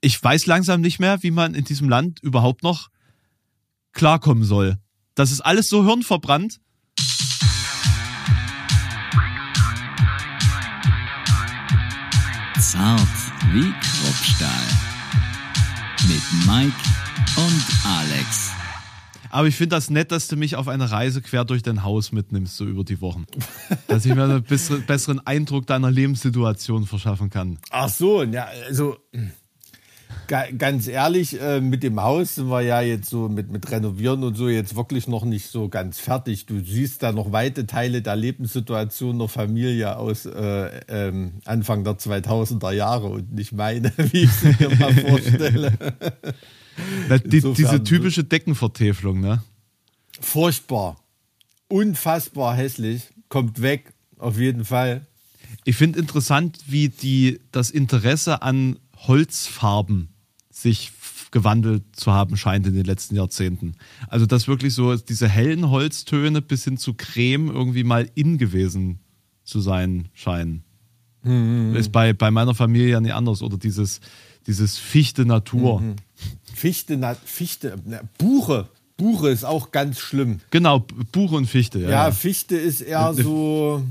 ich weiß langsam nicht mehr, wie man in diesem Land überhaupt noch klarkommen soll. Das ist alles so hirnverbrannt. Zart wie Kruppstahl. Mit Mike und Alex. Aber ich finde das nett, dass du mich auf eine Reise quer durch dein Haus mitnimmst, so über die Wochen. dass ich mir einen besseren, besseren Eindruck deiner Lebenssituation verschaffen kann. Ach so, ja, also ganz ehrlich, äh, mit dem Haus sind wir ja jetzt so mit, mit Renovieren und so jetzt wirklich noch nicht so ganz fertig. Du siehst da noch weite Teile der Lebenssituation der Familie aus äh, ähm, Anfang der 2000er Jahre und nicht meine, wie ich sie mir mal vorstelle. Na, die, diese typische Deckenvertäfelung, ne? Furchtbar. Unfassbar hässlich. Kommt weg, auf jeden Fall. Ich finde interessant, wie die, das Interesse an Holzfarben sich gewandelt zu haben scheint in den letzten Jahrzehnten. Also dass wirklich so diese hellen Holztöne bis hin zu Creme irgendwie mal in gewesen zu sein scheinen. Mhm. Ist bei, bei meiner Familie ja nicht anders. Oder dieses, dieses Fichte Natur. Mhm. Fichte, na, Fichte, na, Buche. Buche ist auch ganz schlimm. Genau, Buche und Fichte. Ja, ja Fichte ist eher so.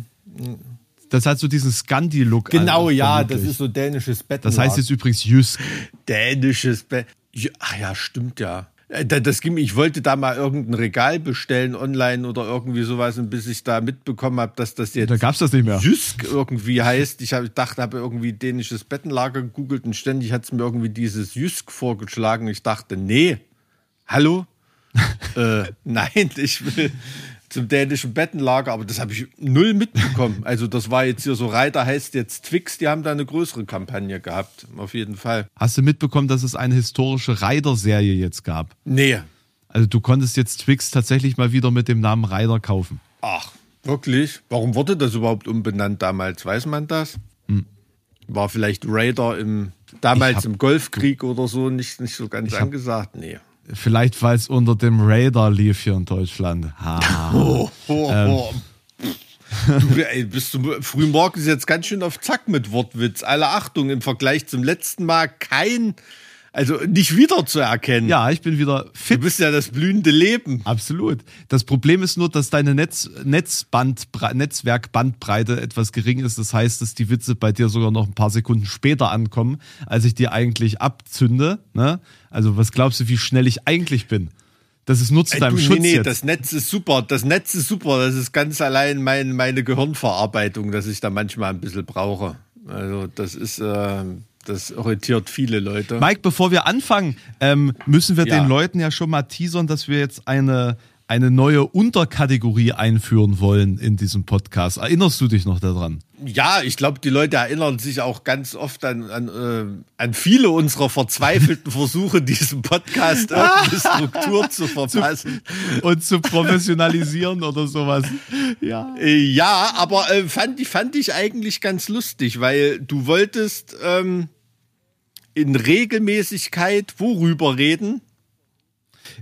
Das hat so diesen Scandi-Look. Genau, an, ja, das ist so dänisches Bett. Das heißt jetzt übrigens Jysk. Dänisches Bett. Ach ja, stimmt ja. Äh, das ging, ich wollte da mal irgendein Regal bestellen online oder irgendwie sowas und bis ich da mitbekommen habe, dass das jetzt da gab's das nicht mehr. Jysk irgendwie heißt. Ich habe dachte, habe irgendwie dänisches Bettenlager gegoogelt und ständig hat es mir irgendwie dieses Jysk vorgeschlagen. Ich dachte, nee, hallo, äh, nein, ich will zum dänischen Bettenlager, aber das habe ich null mitbekommen. Also das war jetzt hier so Reiter heißt jetzt Twix, die haben da eine größere Kampagne gehabt, auf jeden Fall. Hast du mitbekommen, dass es eine historische Reiter-Serie jetzt gab? Nee. Also du konntest jetzt Twix tatsächlich mal wieder mit dem Namen Reiter kaufen. Ach, wirklich? Warum wurde das überhaupt umbenannt damals? Weiß man das? Hm. War vielleicht Raider im damals hab, im Golfkrieg oder so nicht, nicht so ganz angesagt? Nee. Vielleicht, weil es unter dem Radar lief hier in Deutschland. Ha. Oh, oh, ähm. oh. Du ey, bist du früh jetzt ganz schön auf Zack mit Wortwitz. Alle Achtung, im Vergleich zum letzten Mal kein, also nicht wieder zu erkennen. Ja, ich bin wieder fit. Du bist ja das blühende Leben. Absolut. Das Problem ist nur, dass deine Netz, Netzband, Netzwerkbandbreite etwas gering ist. Das heißt, dass die Witze bei dir sogar noch ein paar Sekunden später ankommen, als ich die eigentlich abzünde. Ne? Also was glaubst du, wie schnell ich eigentlich bin? Das ist nur zu deinem Ey, du, Schutz. Nee, nee, jetzt. das Netz ist super. Das Netz ist super. Das ist ganz allein mein, meine Gehirnverarbeitung, dass ich da manchmal ein bisschen brauche. Also, das ist, äh, das irritiert viele Leute. Mike, bevor wir anfangen, ähm, müssen wir ja. den Leuten ja schon mal teasern, dass wir jetzt eine, eine neue Unterkategorie einführen wollen in diesem Podcast. Erinnerst du dich noch daran? Ja, ich glaube, die Leute erinnern sich auch ganz oft an, an, äh, an viele unserer verzweifelten Versuche, diesem Podcast irgendeine Struktur zu verpassen. und zu professionalisieren oder sowas. Ja, äh, ja aber äh, fand, fand ich eigentlich ganz lustig, weil du wolltest ähm, in Regelmäßigkeit worüber reden?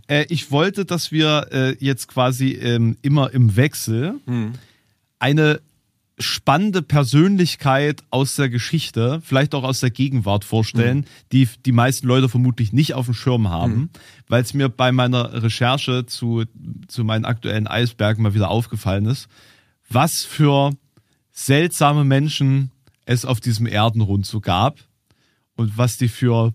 Äh, ich wollte, dass wir äh, jetzt quasi ähm, immer im Wechsel hm. eine spannende Persönlichkeit aus der Geschichte, vielleicht auch aus der Gegenwart vorstellen, mhm. die die meisten Leute vermutlich nicht auf dem Schirm haben, mhm. weil es mir bei meiner Recherche zu, zu meinen aktuellen Eisbergen mal wieder aufgefallen ist, was für seltsame Menschen es auf diesem Erdenrund so gab und was die für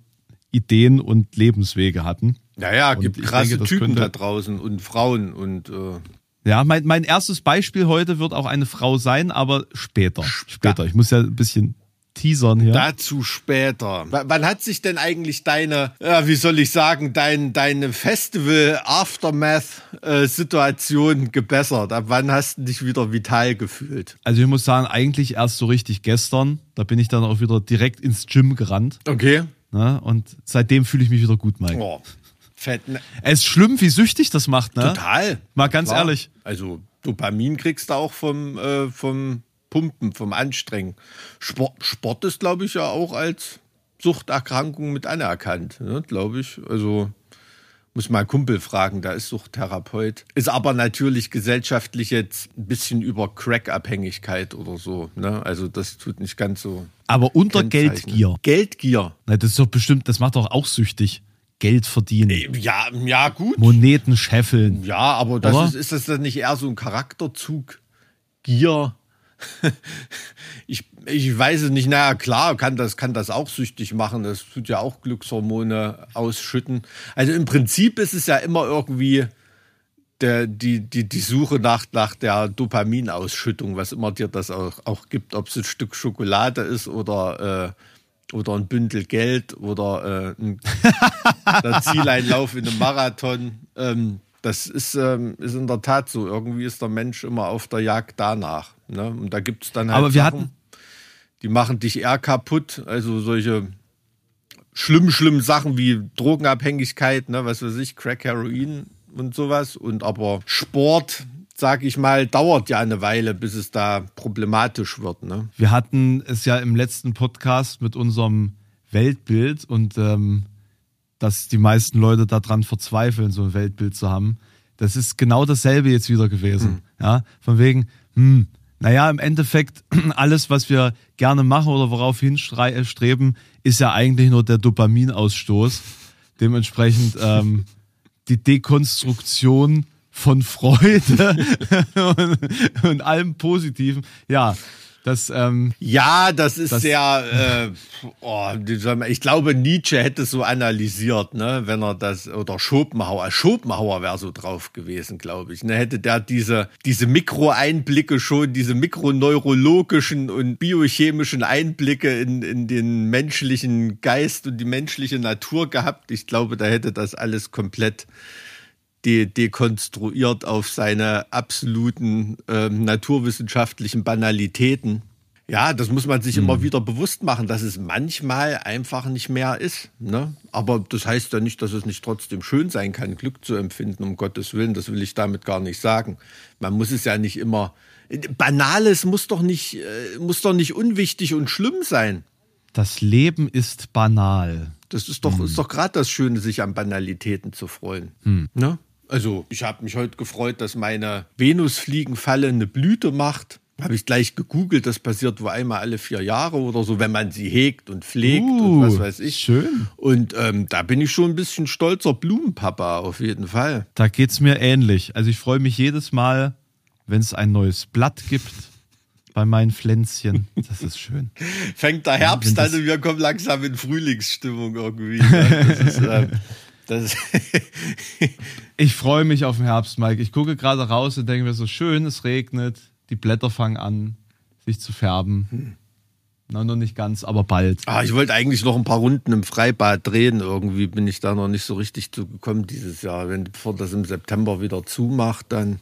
Ideen und Lebenswege hatten. Naja, gibt krasse denke, Typen da draußen und Frauen und äh ja, mein, mein erstes Beispiel heute wird auch eine Frau sein, aber später. Später. Ich muss ja ein bisschen teasern hier. Dazu später. W wann hat sich denn eigentlich deine, ja, wie soll ich sagen, dein, deine Festival-Aftermath-Situation gebessert? Ab wann hast du dich wieder vital gefühlt? Also ich muss sagen, eigentlich erst so richtig gestern. Da bin ich dann auch wieder direkt ins Gym gerannt. Okay. Na, und seitdem fühle ich mich wieder gut, Mike. Oh. Fett, ne? Es ist schlimm, wie süchtig das macht, ne? Total. Mal ganz Klar. ehrlich. Also Dopamin kriegst du auch vom, äh, vom Pumpen, vom Anstrengen. Sport, Sport ist, glaube ich, ja auch als Suchterkrankung mit anerkannt, ne? glaube ich. Also muss mal Kumpel fragen, da ist Suchttherapeut. Ist aber natürlich gesellschaftlich jetzt ein bisschen über Crack-Abhängigkeit oder so. Ne? Also das tut nicht ganz so Aber unter. Geldgier. Geldgier. Na, das ist doch bestimmt, das macht doch auch süchtig. Geld verdienen. Ja, ja, gut. Moneten scheffeln. Ja, aber das ist, ist das dann nicht eher so ein Charakterzug? Gier. ich, ich weiß es nicht. Naja, klar, kann das, kann das auch süchtig machen. Das tut ja auch Glückshormone ausschütten. Also im Prinzip ist es ja immer irgendwie der, die, die, die Suche nach, nach der Dopaminausschüttung, was immer dir das auch, auch gibt, ob es ein Stück Schokolade ist oder, äh, oder ein Bündel Geld oder äh, ein Zieleinlauf in einem Marathon. Ähm, das ist, ähm, ist in der Tat so. Irgendwie ist der Mensch immer auf der Jagd danach. Ne? Und da gibt es dann halt Aber wir Sachen, hatten- die machen dich eher kaputt. Also solche schlimm, schlimmen Sachen wie Drogenabhängigkeit, ne? was weiß ich, Crack, Heroin und sowas. Und aber Sport, sag ich mal, dauert ja eine Weile, bis es da problematisch wird. Ne? Wir hatten es ja im letzten Podcast mit unserem Weltbild und ähm, dass die meisten Leute daran verzweifeln, so ein Weltbild zu haben. Das ist genau dasselbe jetzt wieder gewesen. Ja, von wegen, hm, naja, im Endeffekt, alles, was wir gerne machen oder worauf hinstreben, ist ja eigentlich nur der Dopaminausstoß. Dementsprechend ähm, die Dekonstruktion von Freude und, und allem Positiven. Ja, das, ähm, Ja, das ist Das- sehr, äh, oh, ich glaube, Nietzsche hätte es so analysiert, ne, wenn er das, oder Schopenhauer, Schopenhauer wäre so drauf gewesen, glaube ich, ne, hätte der diese, diese Mikroeinblicke schon, diese mikroneurologischen und biochemischen Einblicke in, in den menschlichen Geist und die menschliche Natur gehabt. Ich glaube, da hätte das alles komplett de dekonstruiert auf seine absoluten ähm, naturwissenschaftlichen Banalitäten. Ja, das muss man sich immer wieder bewusst machen, dass es manchmal einfach nicht mehr ist. Ne? Aber das heißt ja nicht, dass es nicht trotzdem schön sein kann, Glück zu empfinden, um Gottes Willen. Das will ich damit gar nicht sagen. Man muss es ja nicht immer. Banales muss doch nicht, äh, muss doch nicht unwichtig und schlimm sein. das Leben ist banal. Das ist doch, ist doch gerade das Schöne, sich an Banalitäten zu freuen. Ne? Also, ich habe mich heute gefreut, dass meine Venusfliegenfalle eine Blüte macht. Habe ich gleich gegoogelt, das passiert wohl einmal alle vier Jahre oder so, wenn man sie hegt und pflegt und Uh, was weiß ich. schön. Und ähm, da bin ich schon ein bisschen stolzer Blumenpapa, auf jeden Fall. Da geht's mir ähnlich. Also ich freue mich jedes Mal, wenn es ein neues Blatt gibt bei meinen Pflänzchen. Das ist schön. Fängt der Herbst an und wir kommen langsam in Frühlingsstimmung irgendwie. Ne? Das ist, das Ich freue mich auf den Herbst, Mike. Ich gucke gerade raus und denke mir so schön, es regnet, die Blätter fangen an, sich zu färben. Na, noch nicht ganz, aber bald. Ah, ich wollte eigentlich noch ein paar Runden im Freibad drehen. Irgendwie bin ich da noch nicht so richtig zugekommen dieses Jahr. Wenn bevor das im September wieder zumacht, dann.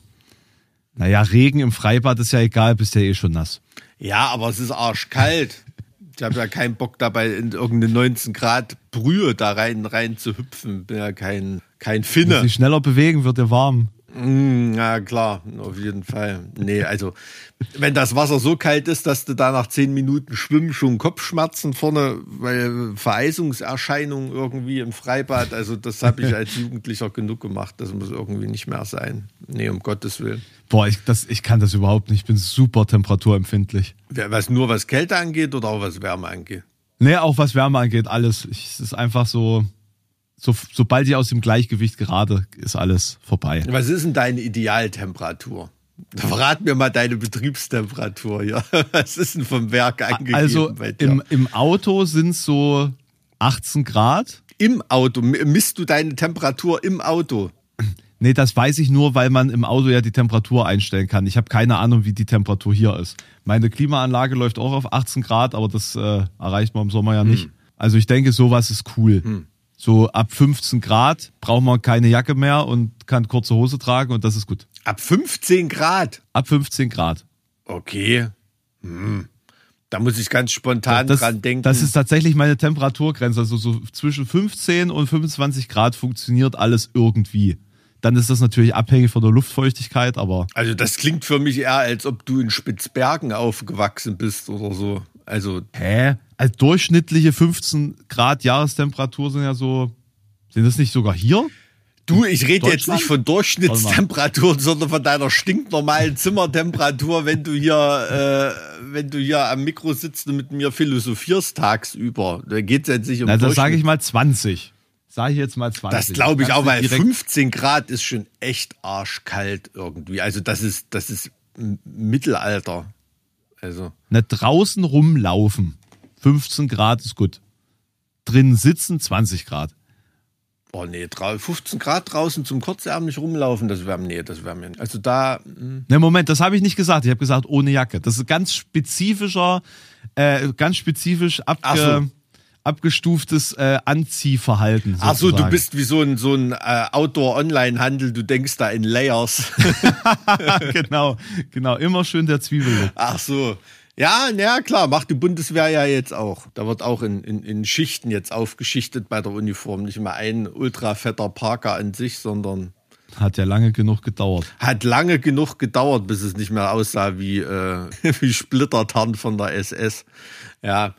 Naja, Regen im Freibad ist ja egal, bist ja eh schon nass. Ja, aber es ist arschkalt. Ich habe ja keinen Bock dabei in irgendeine 19 Grad Brühe da rein, rein zu hüpfen. Bin ja kein, kein Wenn Finne. sich schneller bewegen, wird dir warm. Mm, Ja, klar, auf jeden Fall. Nee, also, wenn das Wasser so kalt ist, dass du da nach zehn Minuten Schwimmen schon Kopfschmerzen vorne, weil Vereisungserscheinungen irgendwie im Freibad, also das habe ich als Jugendlicher genug gemacht. Das muss irgendwie nicht mehr sein. Nee, um Gottes Willen. Boah, ich, das, ich kann das überhaupt nicht. Ich bin super temperaturempfindlich. Was nur was Kälte angeht oder auch was Wärme angeht. Nee, auch was Wärme angeht, alles. Ich, es ist einfach so, so, sobald ich aus dem Gleichgewicht gerade, ist alles vorbei. Was ist denn deine Idealtemperatur? Verrat mir mal deine Betriebstemperatur, ja. Was ist denn vom Werk angegeben Also im, im Auto sind es so 18 Grad. Im Auto, misst du deine Temperatur im Auto? Nee, das weiß ich nur, weil man im Auto ja die Temperatur einstellen kann. Ich habe keine Ahnung, wie die Temperatur hier ist. Meine Klimaanlage läuft auch auf 18 Grad, aber das äh, erreicht man im Sommer ja nicht. Also ich denke, sowas ist cool. So ab 15 Grad braucht man keine Jacke mehr und kann kurze Hose tragen und das ist gut. Ab 15 Grad. Ab 15 Grad. Okay. Hm. Da muss ich ganz spontan Das, dran denken. das ist tatsächlich meine Temperaturgrenze. Also so zwischen 15 und 25 Grad funktioniert alles irgendwie. Dann ist das natürlich abhängig von der Luftfeuchtigkeit, aber also das klingt für mich eher, als ob du in Spitzbergen aufgewachsen bist oder so. Also hä? Als durchschnittliche 15 Grad Jahrestemperatur sind ja so. Sind das nicht sogar hier? Du, ich rede jetzt nicht von Durchschnittstemperaturen, sondern von deiner stinknormalen Zimmertemperatur, wenn du hier, äh, wenn du hier am Mikro sitzt und mit mir philosophierst tagsüber. Da geht es jetzt nicht um Na, das sage ich mal 20. Sage ich jetzt mal 20. Das glaube ich Kannst auch, weil direkt- 15 Grad ist schon echt arschkalt irgendwie. Also das ist, das ist Mittelalter. Also. Na, draußen rumlaufen. 15 Grad ist gut. Drin sitzen 20 Grad. Oh nee, drau- 15 Grad draußen zum kurzärmlich rumlaufen, das wäre nee, das wäre mir. Also da, mm, Ne, Moment, das habe ich nicht gesagt. Ich habe gesagt ohne Jacke. Das ist ganz spezifischer, äh, ganz spezifisch abge, abgestuftes äh, Anziehverhalten. ach so, du bist wie so ein so ein äh, Outdoor-Online-Handel. Du denkst da in Layers. genau, genau. Immer schön der Zwiebel. ach so. Ja, na klar, macht die Bundeswehr ja jetzt auch. Da wird auch in, in, in Schichten jetzt aufgeschichtet bei der Uniform. Nicht mehr ein ultra fetter Parker an sich, sondern Hat ja lange genug gedauert. hat lange genug gedauert, bis es nicht mehr aussah wie, äh, wie Splittertarn von der SS. Ja.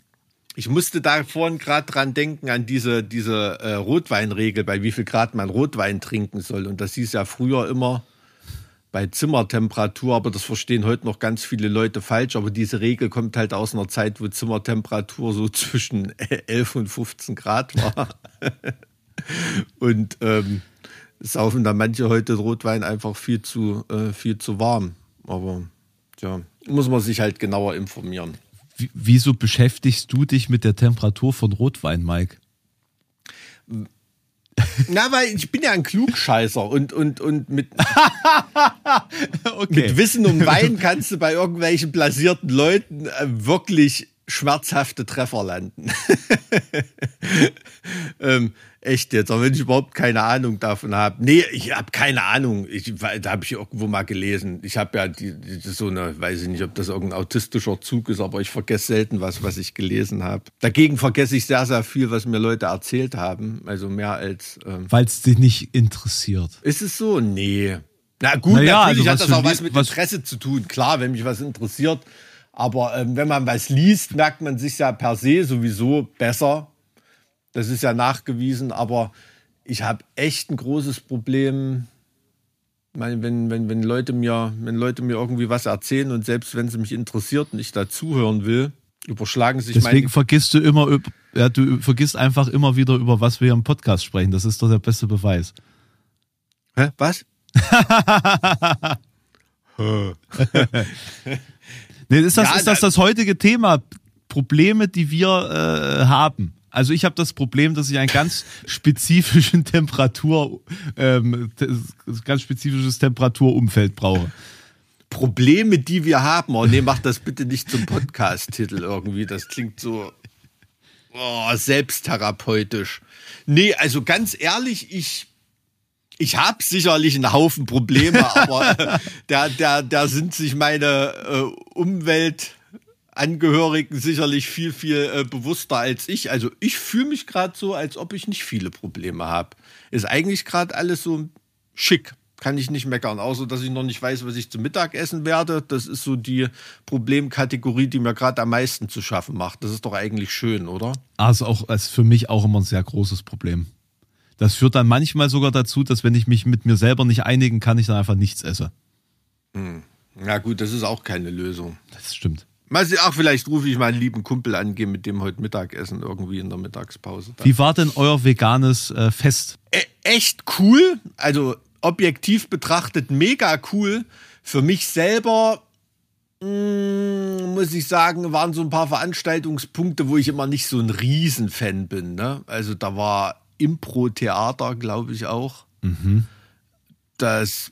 Ich musste da vorhin gerade dran denken, an diese, diese äh, Rotweinregel, bei wie viel Grad man Rotwein trinken soll. Und das hieß ja früher immer bei Zimmertemperatur, aber das verstehen heute noch ganz viele Leute falsch. Aber diese Regel kommt halt aus einer Zeit, wo Zimmertemperatur so zwischen 11 und 15 Grad war. Und ähm, saufen da manche heute Rotwein einfach viel zu, äh, viel zu warm. Aber ja, muss man sich halt genauer informieren. Wie, wieso beschäftigst du dich mit der Temperatur von Rotwein, Mike? Na, weil ich bin ja ein Klugscheißer und, und, und mit, Okay. mit Wissen um Wein kannst du bei irgendwelchen blasierten Leuten äh, wirklich schmerzhafte Treffer landen. ähm, echt jetzt, aber wenn ich überhaupt keine Ahnung davon habe. Nee, ich habe keine Ahnung. Ich, da habe ich irgendwo mal gelesen. Ich habe ja die, die, so eine, weiß ich nicht, ob das irgendein autistischer Zug ist, aber ich vergesse selten was, was ich gelesen habe. Dagegen vergesse ich sehr, sehr viel, was mir Leute erzählt haben. Also mehr als. Ähm, Weil es dich nicht interessiert. ist es so? Nee. Na gut, Naja, natürlich also hat das auch was mit was- Interesse zu tun. Klar, wenn mich was interessiert. Aber ähm, wenn man was liest, merkt man sich ja per se sowieso besser. Das ist ja nachgewiesen. Aber ich habe echt ein großes Problem, meine, wenn, wenn, wenn, Leute mir, wenn Leute mir irgendwie was erzählen und selbst wenn sie mich interessiert und ich dazuhören will, überschlagen sich Deswegen meine vergisst du immer, ja, du vergisst einfach immer wieder, über was wir im Podcast sprechen. Das ist doch der beste Beweis. Hä? Was? Nee, ist das, Ja, ist das da- das heutige Thema? Probleme, die wir äh, haben. Also ich habe das Problem, dass ich einen ganz spezifischen Temperatur, ähm, ganz spezifisches Temperaturumfeld brauche. Probleme, die wir haben. Oh nee, mach das bitte nicht zum Podcast-Titel irgendwie. Das klingt so oh, selbsttherapeutisch. Nee, also ganz ehrlich, ich, ich habe sicherlich einen Haufen Probleme, aber äh, da, da, da sind sich meine äh, Umweltangehörigen sicherlich viel, viel äh, bewusster als ich. Also ich fühle mich gerade so, als ob ich nicht viele Probleme habe. Ist eigentlich gerade alles so schick. Kann ich nicht meckern, außer dass ich noch nicht weiß, was ich zum Mittag essen werde. Das ist so die Problemkategorie, die mir gerade am meisten zu schaffen macht. Das ist doch eigentlich schön, oder? Also auch ist für mich auch immer ein sehr großes Problem. Das führt dann manchmal sogar dazu, dass wenn ich mich mit mir selber nicht einigen kann, ich dann einfach nichts esse. Ja gut, das ist auch keine Lösung. Das stimmt. Ach, vielleicht rufe ich meinen lieben Kumpel an, gehe mit dem heute Mittagessen irgendwie in der Mittagspause. Wie war denn euer veganes äh, Fest? E echt cool, also objektiv betrachtet mega cool. Für mich selber mh, muss ich sagen, waren so ein paar Veranstaltungspunkte, wo ich immer nicht so ein Riesenfan bin. Ne? Also da war Impro-Theater, glaube ich auch. Das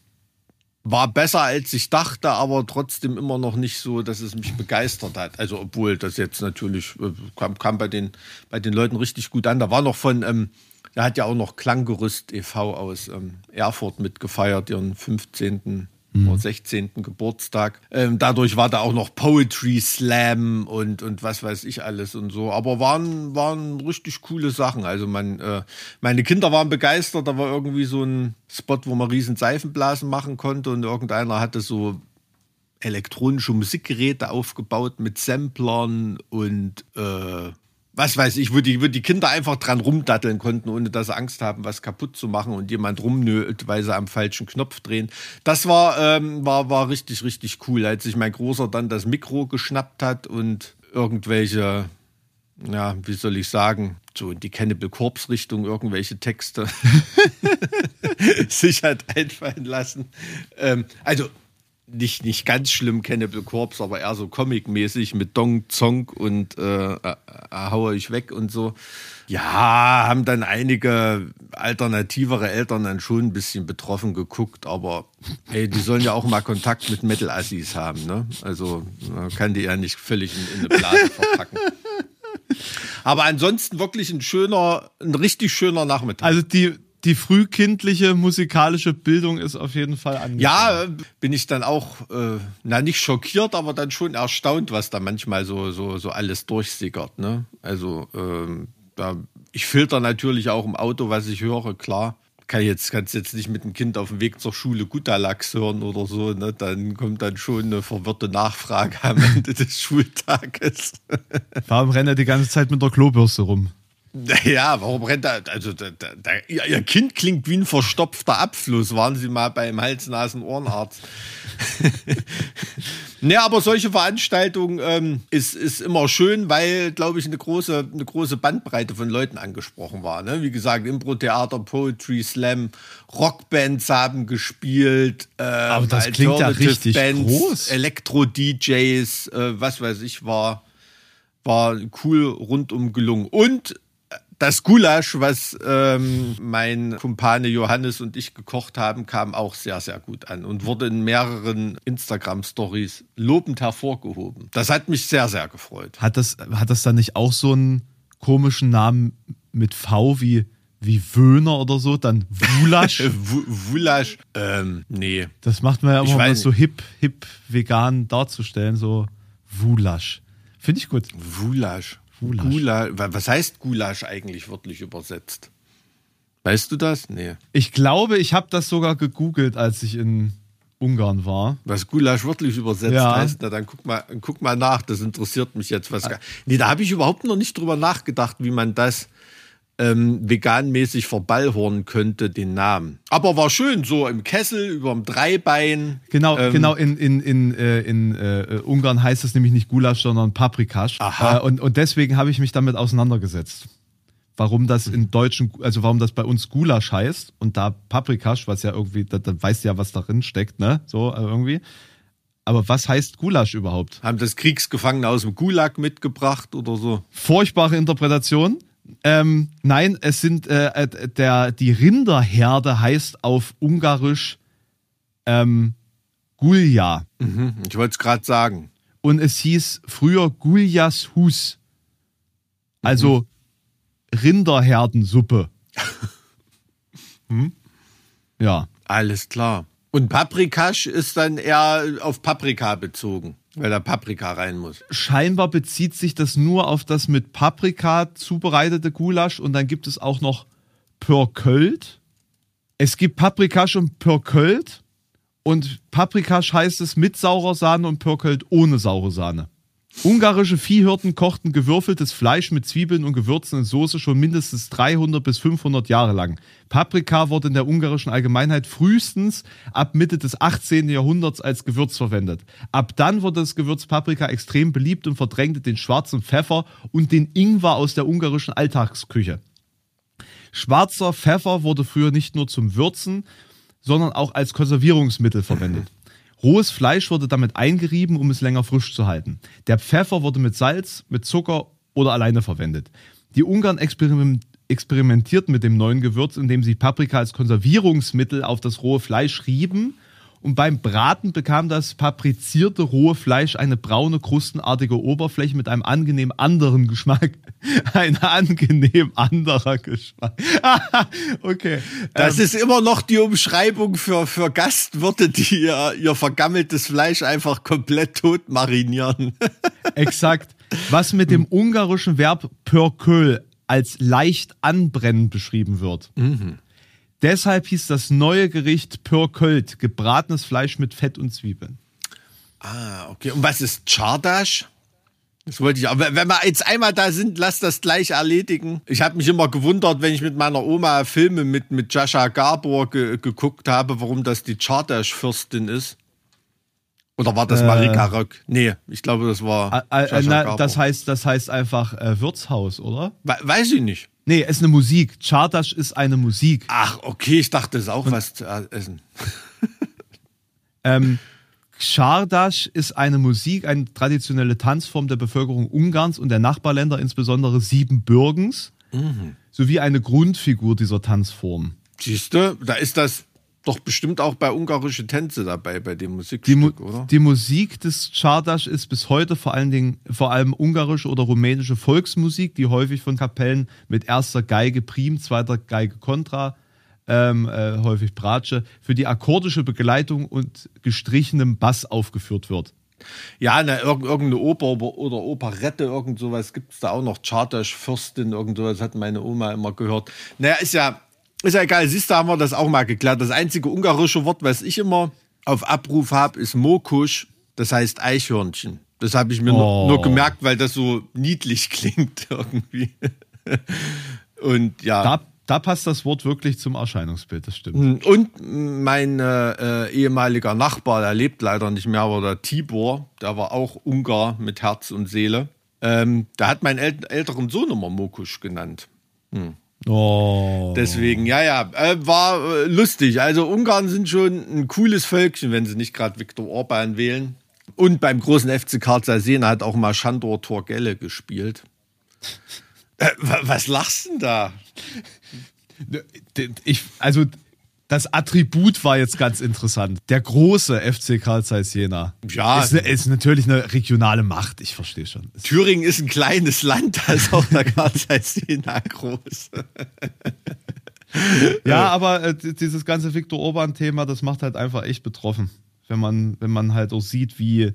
war besser als ich dachte, aber trotzdem immer noch nicht so, dass es mich begeistert hat. Also obwohl das jetzt natürlich äh, kam, kam bei den bei den Leuten richtig gut an. Da war noch von, ähm, da hat ja auch noch Klanggerüst e.V. aus ähm, Erfurt mitgefeiert, ihren 15. oder 16. Geburtstag. Ähm, dadurch war da auch noch Poetry Slam und, und was weiß ich alles und so. Aber waren, waren richtig coole Sachen. Also man, äh, meine Kinder waren begeistert. Da war irgendwie so ein Spot, wo man riesen Seifenblasen machen konnte und irgendeiner hatte so elektronische Musikgeräte aufgebaut mit Samplern und äh, was weiß ich, wo die, wo die Kinder einfach dran rumdatteln konnten, ohne dass sie Angst haben, was kaputt zu machen und jemand rumnölt, weil sie am falschen Knopf drehen. Das war, ähm, war, war richtig, richtig cool, als sich mein Großer dann das Mikro geschnappt hat und irgendwelche, ja, wie soll ich sagen, so in die Cannibal Corpse Richtung irgendwelche Texte sich hat einfallen lassen. Ähm, also nicht, nicht ganz schlimm Cannibal Corpse, aber eher so comic-mäßig mit Dong Zong und äh, äh, haue ich weg und so. Ja, haben dann einige alternativere Eltern dann schon ein bisschen betroffen geguckt, aber hey, die sollen ja auch mal Kontakt mit Metal-Assis haben, ne? Also man kann die ja nicht völlig in, in eine Blase verpacken. Aber ansonsten wirklich ein schöner, ein richtig schöner Nachmittag. Also die, die frühkindliche musikalische Bildung ist auf jeden Fall angekommen. Ja, bin ich dann auch, äh, na nicht schockiert, aber dann schon erstaunt, was da manchmal so, so, so alles durchsickert. Ne? Also ähm, da, ich filter natürlich auch im Auto, was ich höre, klar. Kann jetzt, kannst jetzt nicht mit dem Kind auf dem Weg zur Schule Gutalax hören oder so, ne? Dann kommt dann schon eine verwirrte Nachfrage am Ende des Schultages. Warum rennt er die ganze Zeit mit der Klobürste rum? Ja, warum rennt er? Also, da, da, da, ihr Kind klingt wie ein verstopfter Abfluss. Waren Sie mal beim Hals-Nasen-Ohrenarzt? ne, aber solche Veranstaltungen ähm, ist, ist immer schön, weil, glaube ich, eine große, eine große Bandbreite von Leuten angesprochen war. Ne? Wie gesagt, Impro-Theater, Poetry, Slam, Rockbands haben gespielt. Ähm, aber das klingt ja richtig Bands, groß. Elektro-DJs, äh, was weiß ich, war, war cool rundum gelungen. Und das Gulasch, was ähm, mein Kumpane Johannes und ich gekocht haben, kam auch sehr, sehr gut an und wurde in mehreren Instagram-Stories lobend hervorgehoben. Das hat mich sehr, sehr gefreut. Hat das, hat das dann nicht auch so einen komischen Namen mit V wie, wie Wöhner oder so? Dann Wulasch? Wulasch? Ähm, nee. Das macht man ja immer, um so hip, hip vegan darzustellen, so Wulasch. Finde ich gut. Wulasch. Gulasch. Gulasch. Was heißt Gulasch eigentlich wörtlich übersetzt? Weißt du das? Nee. Ich glaube, ich habe das sogar gegoogelt, als ich in Ungarn war. Was Gulasch wörtlich übersetzt ja. heißt, na dann guck mal, guck mal nach, das interessiert mich jetzt. Was nee, da habe ich überhaupt noch nicht drüber nachgedacht, wie man das ähm, veganmäßig verballhornen könnte, den Namen. Aber war schön, so im Kessel, über dem Dreibein. Genau, ähm, genau, in, in, in, äh, in äh, Ungarn heißt es nämlich nicht Gulasch, sondern Paprikasch. Aha. Äh, und, und deswegen habe ich mich damit auseinandergesetzt. Warum das in Deutschen, also warum das bei uns Gulasch heißt und da Paprikasch, was ja irgendwie, da, da weißt du ja, was darin steckt, ne? So äh, irgendwie. Aber was heißt Gulasch überhaupt? Haben das Kriegsgefangene aus dem Gulag mitgebracht oder so? Furchtbare Interpretation. Ähm, nein, es sind äh, äh, der die Rinderherde heißt auf Ungarisch ähm, Gulja. Mhm, ich wollte es gerade sagen. Und es hieß früher Guljas Hus. Also mhm. Rinderherdensuppe. hm? Ja. Alles klar. Und Paprikasch ist dann eher auf Paprika bezogen. Weil da Paprika rein muss. Scheinbar bezieht sich das nur auf das mit Paprika zubereitete Gulasch und dann gibt es auch noch Pörkölt. Es gibt Paprikasch und Pörkölt und Paprikasch heißt es mit saurer Sahne und Pörkölt ohne saure Sahne. Ungarische Viehhirten kochten gewürfeltes Fleisch mit Zwiebeln und Gewürzen in Soße schon mindestens 300 bis 500 Jahre lang. Paprika wurde in der ungarischen Allgemeinheit frühestens ab Mitte des 18. Jahrhunderts als Gewürz verwendet. Ab dann wurde das Gewürz Paprika extrem beliebt und verdrängte den schwarzen Pfeffer und den Ingwer aus der ungarischen Alltagsküche. Schwarzer Pfeffer wurde früher nicht nur zum Würzen, sondern auch als Konservierungsmittel verwendet. Rohes Fleisch wurde damit eingerieben, um es länger frisch zu halten. Der Pfeffer wurde mit Salz, mit Zucker oder alleine verwendet. Die Ungarn experimentierten mit dem neuen Gewürz, indem sie Paprika als Konservierungsmittel auf das rohe Fleisch rieben und beim Braten bekam das paprizierte rohe Fleisch eine braune, krustenartige Oberfläche mit einem angenehm anderen Geschmack. Ein angenehm anderer Geschmack. okay. Das ähm, ist immer noch die Umschreibung für, für Gastwirte, die ihr, ihr vergammeltes Fleisch einfach komplett tot marinieren. Exakt. Was mit dem ungarischen Verb pörköl als leicht anbrennen beschrieben wird. Mhm. Deshalb hieß das neue Gericht Pörkölt, gebratenes Fleisch mit Fett und Zwiebeln. Ah, okay. Und was ist Chardash? Das wollte ich. Aber wenn wir jetzt einmal da sind, lass das gleich erledigen. Ich habe mich immer gewundert, wenn ich mit meiner Oma Filme mit, mit Jascha Gabor ge geguckt habe, warum das die Chardash-Fürstin ist. Oder war das Äh. Marika Röck? Nee, ich glaube, das war Äh, äh, na, das heißt, das heißt einfach äh, Wirtshaus, oder? We weiß ich nicht. Nee, es ist eine Musik. Chardash ist eine Musik. Ach, okay, ich dachte, das ist auch was zu essen. Ähm, Chardash ist eine Musik, eine traditionelle Tanzform der Bevölkerung Ungarns und der Nachbarländer, insbesondere Siebenbürgens, Mhm. sowie eine Grundfigur dieser Tanzform. Siehst du, da ist das doch bestimmt auch bei ungarische Tänze dabei, bei dem Die, Mu Musikstück, oder? die Musik des Chardash ist bis heute vor allen Dingen vor allem ungarische oder rumänische Volksmusik, die häufig von Kapellen mit erster Geige Prim, zweiter Geige Kontra, ähm, äh, häufig Bratsche, für die akkordische Begleitung und gestrichenem Bass aufgeführt wird. Ja, na, irg irgendeine Oper oder Operette, irgend sowas gibt es da auch noch. Chartasch, Fürstin, irgend sowas hat meine Oma immer gehört. Naja, ist ja, ist ja egal. Siehst du, haben wir das auch mal geklärt. Das einzige ungarische Wort, was ich immer auf Abruf habe, ist Mokusch. Das heißt Eichhörnchen. Das habe ich mir Oh. nur, nur gemerkt, weil das so niedlich klingt irgendwie. Und ja. Da, da passt das Wort wirklich zum Erscheinungsbild, das stimmt. Und mein äh, äh, ehemaliger Nachbar, der lebt leider nicht mehr, aber der Tibor, der war auch Ungar mit Herz und Seele. Ähm, der hat meinen äl älteren Sohn immer Mokusch genannt. Oh. Deswegen, ja, ja, äh, war äh, lustig. Also Ungarn sind schon ein cooles Völkchen, wenn sie nicht gerade Viktor Orban wählen. Und beim großen FC Karl Jena hat auch mal Shandor Torgelle gespielt. Äh, wa- was lachst denn da? Ich, also, das Attribut war jetzt ganz interessant. Der große FC Karl Zeiss Jena. Ja. Ist, ne- ist natürlich eine regionale Macht, ich verstehe schon. Ist- Thüringen ist ein kleines Land, da ist auch der Karl Zeiss Jena groß. Ja, aber äh, dieses ganze Viktor Orban-Thema, das macht halt einfach echt betroffen. Wenn man, wenn man halt auch sieht, wie,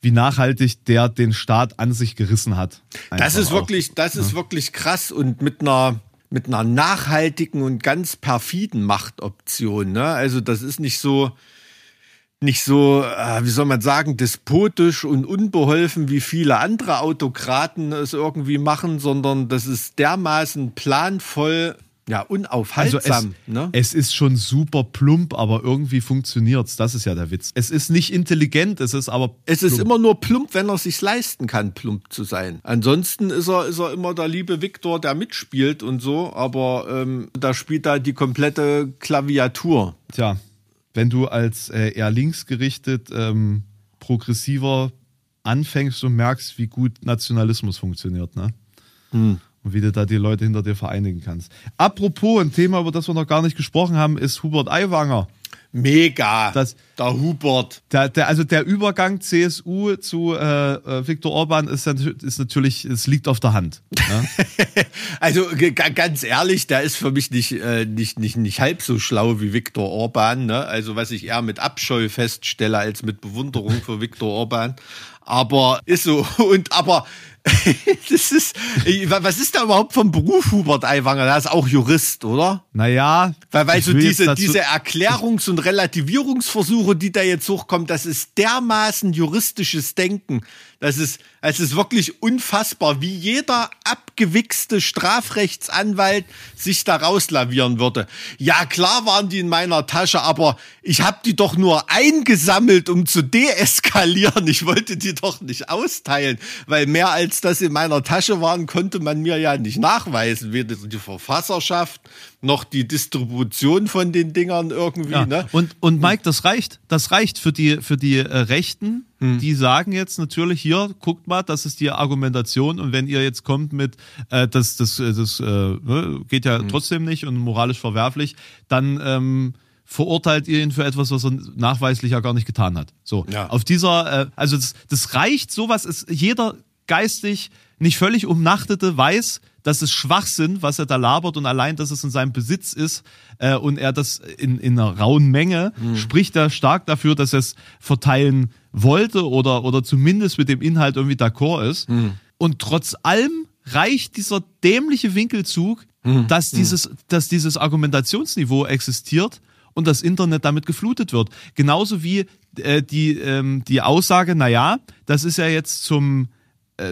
wie nachhaltig der den Staat an sich gerissen hat. Das Einfach ist auch. wirklich, das ist wirklich krass und mit einer mit einer nachhaltigen und ganz perfiden Machtoption. Ne? Also das ist nicht so nicht so, äh, wie soll man sagen, despotisch und unbeholfen, wie viele andere Autokraten es irgendwie machen, sondern das ist dermaßen planvoll, ja, Also unaufhaltsam. es, ne? es ist schon super plump, aber irgendwie funktioniert's. Das ist ja der Witz. Es ist nicht intelligent, es ist aber. Es ist plump. immer nur plump, wenn er sich leisten kann, plump zu sein. Ansonsten ist er, ist er immer der liebe Viktor, der mitspielt und so, aber ähm, da spielt er die komplette Klaviatur. Tja, wenn du als äh, eher linksgerichtet, ähm, progressiver anfängst und merkst, wie gut Nationalismus funktioniert, ne? Hm. Und wie du da die Leute hinter dir vereinigen kannst. Apropos, ein Thema, über das wir noch gar nicht gesprochen haben, ist Hubert Aiwanger. Mega. Das- der Hubert. Der, der, also der Übergang CSU zu äh, äh, Viktor Orban ist, ist natürlich, es liegt auf der Hand. Ne? Also ganz ehrlich, der ist für mich nicht, äh, nicht, nicht, nicht halb so schlau wie Viktor Orban. Ne? Also was ich eher mit Abscheu feststelle als mit Bewunderung für Viktor Orban. Aber ist so. Und aber das ist, was ist da überhaupt vom Beruf Hubert Aiwanger? Der ist auch Jurist, oder? Naja, Weil, weil so diese, diese Erklärungs- und Relativierungsversuche, die da jetzt hochkommen, das ist dermaßen juristisches Denken. Das ist, es ist wirklich unfassbar, wie jeder abgewichste Strafrechtsanwalt sich da rauslavieren würde. Ja, klar waren die in meiner Tasche, aber ich habe die doch nur eingesammelt, um zu deeskalieren. Ich wollte die doch nicht austeilen, weil mehr als das in meiner Tasche waren, konnte man mir ja nicht nachweisen. Weder die Verfasserschaft noch die Distribution von den Dingern irgendwie. Ja. Ne? Und, und Mike, das reicht. Das reicht für die, für die äh, Rechten. Hm. Die sagen jetzt natürlich hier, guckt mal, das ist die Argumentation. Und wenn ihr jetzt kommt mit, äh, das, das, äh, das äh, ne, geht ja Hm. trotzdem nicht und moralisch verwerflich, dann ähm, verurteilt ihr ihn für etwas, was er nachweislich ja gar nicht getan hat. So, Ja. auf dieser, äh, also das, das reicht, sowas ist jeder geistig nicht völlig umnachtete weiß, das ist Schwachsinn, was er da labert und allein, dass es in seinem Besitz ist äh, und er das in, in einer rauen Menge, spricht er stark dafür, dass er es verteilen wollte oder, oder zumindest mit dem Inhalt irgendwie d'accord ist. Und trotz allem reicht dieser dämliche Winkelzug, dass, dieses, dass dieses Argumentationsniveau existiert und das Internet damit geflutet wird. Genauso wie äh, die, ähm, die Aussage, naja, das ist ja jetzt zum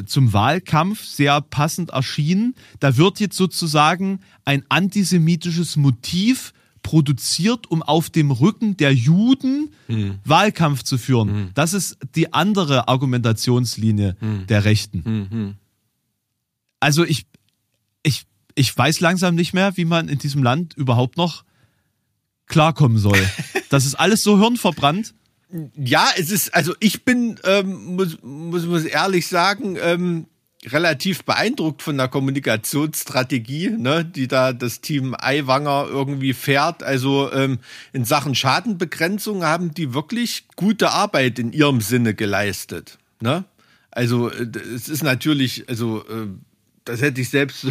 zum Wahlkampf sehr passend erschien. Da wird jetzt sozusagen ein antisemitisches Motiv produziert, um auf dem Rücken der Juden hm. Wahlkampf zu führen. Hm. Das ist die andere Argumentationslinie hm. der Rechten. Hm, hm. Also ich, ich, ich weiß langsam nicht mehr, wie man in diesem Land überhaupt noch klarkommen soll. Das ist alles so hirnverbrannt. Ja, es ist, also ich bin, ähm, muss, muss, muss ehrlich sagen, ähm, relativ beeindruckt von der Kommunikationsstrategie, ne, die da das Team Eiwanger irgendwie fährt. Also ähm, in Sachen Schadenbegrenzung haben die wirklich gute Arbeit in ihrem Sinne geleistet. Ne? Also äh, es ist natürlich, also äh, das hätte ich selbst so,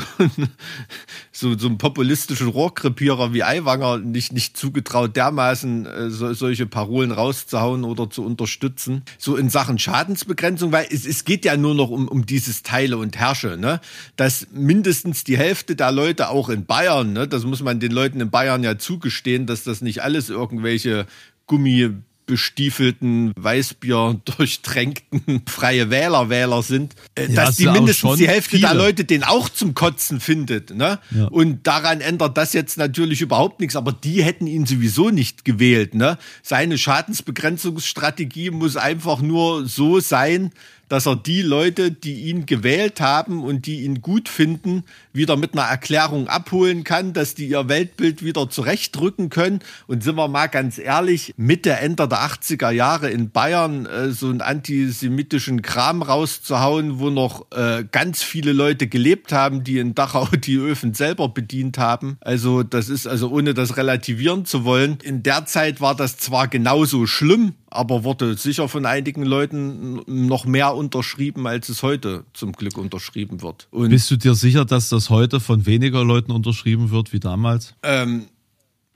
so, so einem populistischen Rohrkrepierer wie Aiwanger nicht, nicht zugetraut, dermaßen äh, so, solche Parolen rauszuhauen oder zu unterstützen. So in Sachen Schadensbegrenzung, weil es, es geht ja nur noch um, um dieses Teile und Herrsche, ne? Dass mindestens die Hälfte der Leute auch in Bayern, ne? Das muss man den Leuten in Bayern ja zugestehen, dass das nicht alles irgendwelche Gummi bestiefelten, Weißbier durchtränkten freie Wähler Wähler sind, äh, ja, dass die mindestens die Hälfte viele. der Leute den auch zum Kotzen findet. Ne? Ja. Und daran ändert das jetzt natürlich überhaupt nichts, aber die hätten ihn sowieso nicht gewählt. Ne? Seine Schadensbegrenzungsstrategie muss einfach nur so sein, dass er die Leute, die ihn gewählt haben und die ihn gut finden, wieder mit einer Erklärung abholen kann, dass die ihr Weltbild wieder zurechtrücken können. Und sind wir mal ganz ehrlich, Mitte, Ende der 80er Jahre in Bayern äh, so einen antisemitischen Kram rauszuhauen, wo noch äh, ganz viele Leute gelebt haben, die in Dachau die Öfen selber bedient haben. Also das ist also ohne das relativieren zu wollen. In der Zeit war das zwar genauso schlimm, aber wurde sicher von einigen Leuten noch mehr unterschrieben, als es heute zum Glück unterschrieben wird. Und Bist du dir sicher, dass das heute von weniger Leuten unterschrieben wird wie damals? Ähm,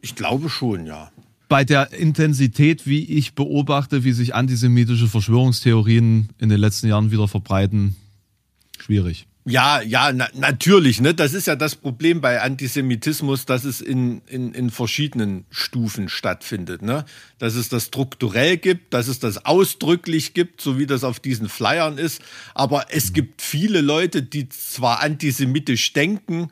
ich glaube schon, ja. Bei der Intensität, wie ich beobachte, wie sich antisemitische Verschwörungstheorien in den letzten Jahren wieder verbreiten, schwierig. Ja, ja, na, natürlich. Ne? Das ist ja das Problem bei Antisemitismus, dass es in, in, in verschiedenen Stufen stattfindet. Ne? Dass es das strukturell gibt, dass es das ausdrücklich gibt, so wie das auf diesen Flyern ist. Aber es mhm. gibt viele Leute, die zwar antisemitisch denken,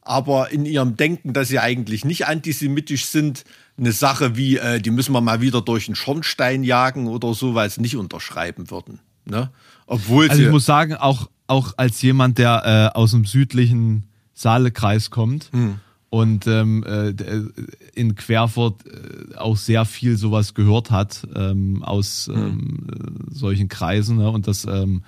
aber in ihrem Denken, dass sie eigentlich nicht antisemitisch sind, eine Sache wie, äh, die müssen wir mal wieder durch den Schornstein jagen oder sowas nicht unterschreiben würden. Ne? Obwohl also ich muss sagen, auch auch als jemand, der äh, aus dem südlichen Saalekreis kommt hm. und ähm, äh, in Querfurt äh, auch sehr viel sowas gehört hat ähm, aus hm. ähm, solchen Kreisen. Ne? Und das, ähm,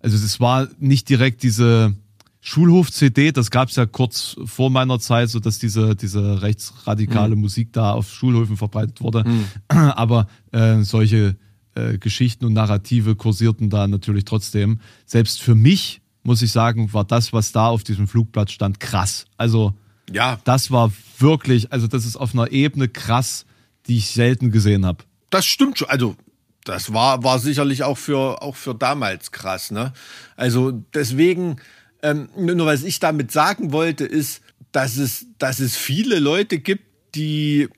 also es war nicht direkt diese Schulhof-CD, das gab es ja kurz vor meiner Zeit, so dass diese, diese rechtsradikale hm. Musik da auf Schulhöfen verbreitet wurde. Hm. Aber äh, solche äh, Geschichten und Narrative kursierten da natürlich trotzdem. Selbst für mich, muss ich sagen, war das, was da auf diesem Flugplatz stand, krass. Also, ja. das war wirklich, also das ist auf einer Ebene krass, die ich selten gesehen habe. Das stimmt schon. Also, das war, war sicherlich auch für, auch für damals krass. Ne? Also, deswegen, ähm, nur was ich damit sagen wollte, ist, dass es, dass es viele Leute gibt, die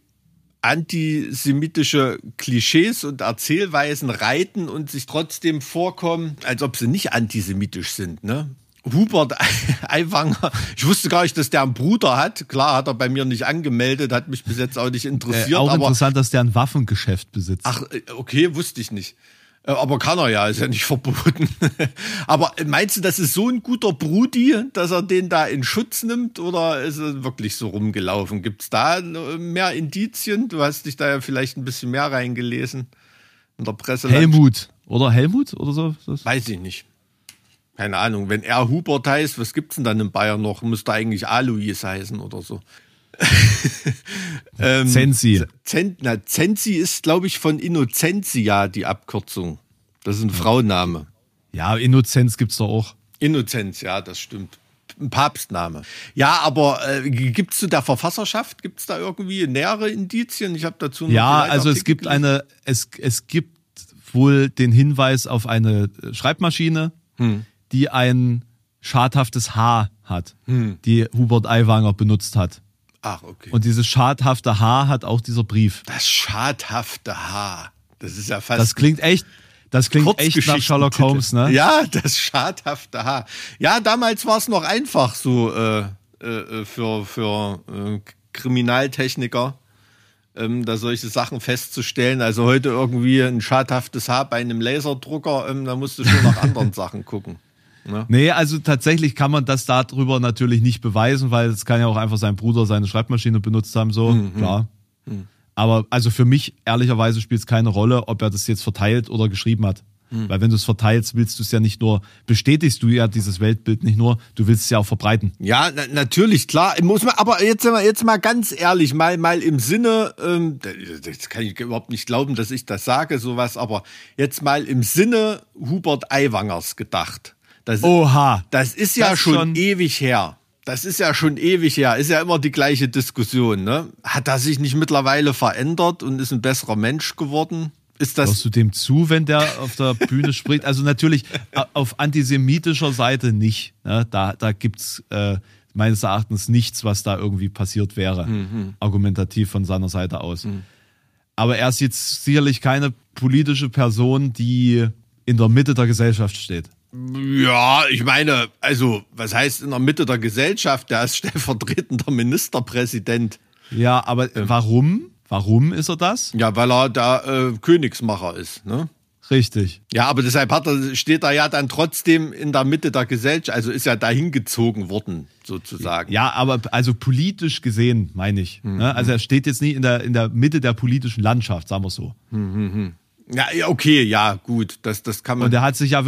antisemitische Klischees und Erzählweisen reiten und sich trotzdem vorkommen, als ob sie nicht antisemitisch sind. Ne? Hubert Aiwanger, ich wusste gar nicht, dass der einen Bruder hat. Klar hat er bei mir nicht angemeldet, hat mich bis jetzt auch nicht interessiert. Äh, auch interessant, dass der ein Waffengeschäft besitzt. Ach, äh, okay, wusste ich nicht. Äh, aber kann er ja, ist ja nicht verboten. Aber meinst du, das ist so ein guter Brudi, dass er den da in Schutz nimmt oder ist er wirklich so rumgelaufen? Gibt es da mehr Indizien? Du hast dich da ja vielleicht ein bisschen mehr reingelesen in der Presse. Helmut, oder Helmut oder so? Weiß ich nicht. Keine Ahnung. Wenn er Hubert heißt, was gibt's denn dann in Bayern noch? Müsste eigentlich Alois heißen oder so. ähm, Zensi. Zen, na, Zensi ist, glaube ich, von Innocentia die Abkürzung. Das ist ein Frauenname. Ja, Innozenz gibt es doch auch. Innozenz, ja, das stimmt. Ein Papstname. Ja, aber äh, gibt es zu der Verfasserschaft, gibt es da irgendwie nähere Indizien? Ich habe dazu noch Ja, also es gibt gelesen. eine, es, es gibt wohl den Hinweis auf eine Schreibmaschine, hm. die ein schadhaftes Haar hat, hm. die Hubert Aiwanger benutzt hat. Ach, okay. Und dieses schadhafte Haar hat auch dieser Brief. Das schadhafte Haar. Das ist ja fast. Das klingt echt, Das klingt echt nach Sherlock Holmes, ne? Ja, das schadhafte Haar. Ja, damals war es noch einfach so äh, äh, für, für äh, Kriminaltechniker, ähm, da solche Sachen festzustellen. Also heute irgendwie ein schadhaftes Haar bei einem Laserdrucker, ähm, da musst du schon nach anderen Sachen gucken. Ne? Nee, also tatsächlich kann man das darüber natürlich nicht beweisen, weil es kann ja auch einfach sein Bruder seine Schreibmaschine benutzt haben, so, mhm. klar. Mhm. Aber also für mich, ehrlicherweise, spielt es keine Rolle, ob er das jetzt verteilt oder geschrieben hat. Mhm. Weil wenn du es verteilst, willst du es ja nicht nur, bestätigst du ja dieses Weltbild nicht nur, du willst es ja auch verbreiten. Ja, na, natürlich, klar. Muss man, aber jetzt, jetzt mal ganz ehrlich, mal, mal im Sinne, ähm, das kann ich überhaupt nicht glauben, dass ich das sage, sowas, aber jetzt mal im Sinne Hubert Aiwangers gedacht. Das, Oha. Das ist ja das schon, schon ewig her. Das ist ja schon ewig her, ist ja immer die gleiche Diskussion. Ne? Hat er sich nicht mittlerweile verändert und ist ein besserer Mensch geworden? Ist das Hörst du dem zu, wenn der auf der Bühne spricht? Also natürlich auf antisemitischer Seite nicht. Ne? Da, da gibt es äh, meines Erachtens nichts, was da irgendwie passiert wäre, mhm. argumentativ von seiner Seite aus. Mhm. Aber er ist jetzt sicherlich keine politische Person, die in der Mitte der Gesellschaft steht. Ja, ich meine, also, was heißt in der Mitte der Gesellschaft? Der ist stellvertretender Ministerpräsident. Ja, aber ähm. warum? Warum ist er das? Ja, weil er der äh, Königsmacher ist, ne? Richtig. Ja, aber deshalb hat er, steht er ja dann trotzdem in der Mitte der Gesellschaft, also ist ja dahin gezogen worden, sozusagen. Ja, aber also politisch gesehen, meine ich. Mhm. Ne? Also er steht jetzt nicht in der, in der Mitte der politischen Landschaft, sagen wir so. Mhm. Ja, okay, ja, gut, das, das kann man. Und er hat sich ja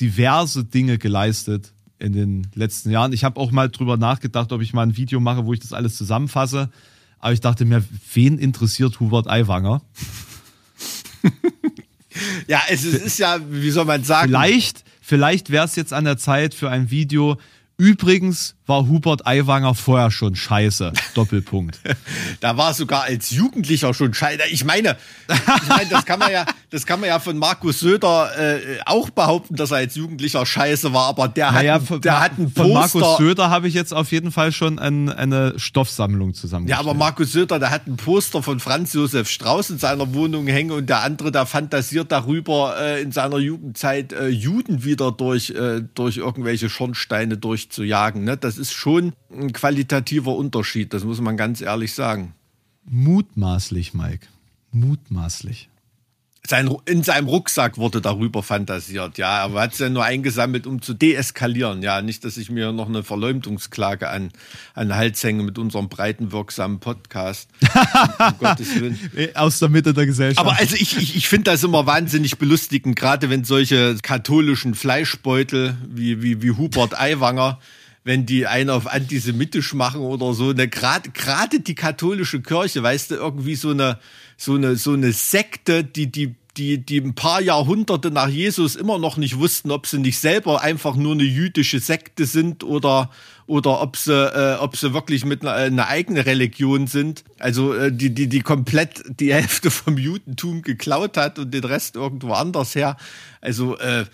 diverse Dinge geleistet in den letzten Jahren. Ich habe auch mal drüber nachgedacht, ob ich mal ein Video mache, wo ich das alles zusammenfasse. Aber ich dachte mir, wen interessiert Hubert Aiwanger? ja, es ist ja, wie soll man sagen? Vielleicht, vielleicht wäre es jetzt an der Zeit für ein Video, Übrigens war Hubert Aiwanger vorher schon scheiße. Doppelpunkt. da war sogar als Jugendlicher schon scheiße. Ich meine, ich meine, das kann man ja, das kann man ja von Markus Söder äh, auch behaupten, dass er als Jugendlicher scheiße war, aber der naja, hat, von, der hat ein Poster. Von Markus Söder habe ich jetzt auf jeden Fall schon ein, eine Stoffsammlung zusammengestellt. Ja, aber Markus Söder, der hat ein Poster von Franz Josef Strauß in seiner Wohnung hängen und der andere, der fantasiert darüber, äh, in seiner Jugendzeit äh, Juden wieder durch, äh, durch irgendwelche Schornsteine durch durchzujagen. Ne? Das ist schon ein qualitativer Unterschied, das muss man ganz ehrlich sagen. Mutmaßlich, Mike. Mutmaßlich. Sein, in seinem Rucksack wurde darüber fantasiert, ja, aber hat es ja nur eingesammelt, um zu deeskalieren, ja, nicht, dass ich mir noch eine Verleumdungsklage an, an Hals hänge mit unserem breiten wirksamen Podcast. um Gottes Willen. Aus der Mitte der Gesellschaft. Aber also ich, ich, ich finde das immer wahnsinnig belustigend, gerade wenn solche katholischen Fleischbeutel wie, wie, wie Hubert Aiwanger wenn die einen auf antisemitisch machen oder so. Ne, gerade die katholische Kirche, weißt du, irgendwie so eine so eine so eine Sekte, die die die, die ein paar Jahrhunderte nach Jesus immer noch nicht wussten, ob sie nicht selber einfach nur eine jüdische Sekte sind oder, oder ob sie, äh, ob sie wirklich mit einer, eine eigene Religion sind. Also äh, die, die, die komplett die Hälfte vom Judentum geklaut hat und den Rest irgendwo anders her. Also äh,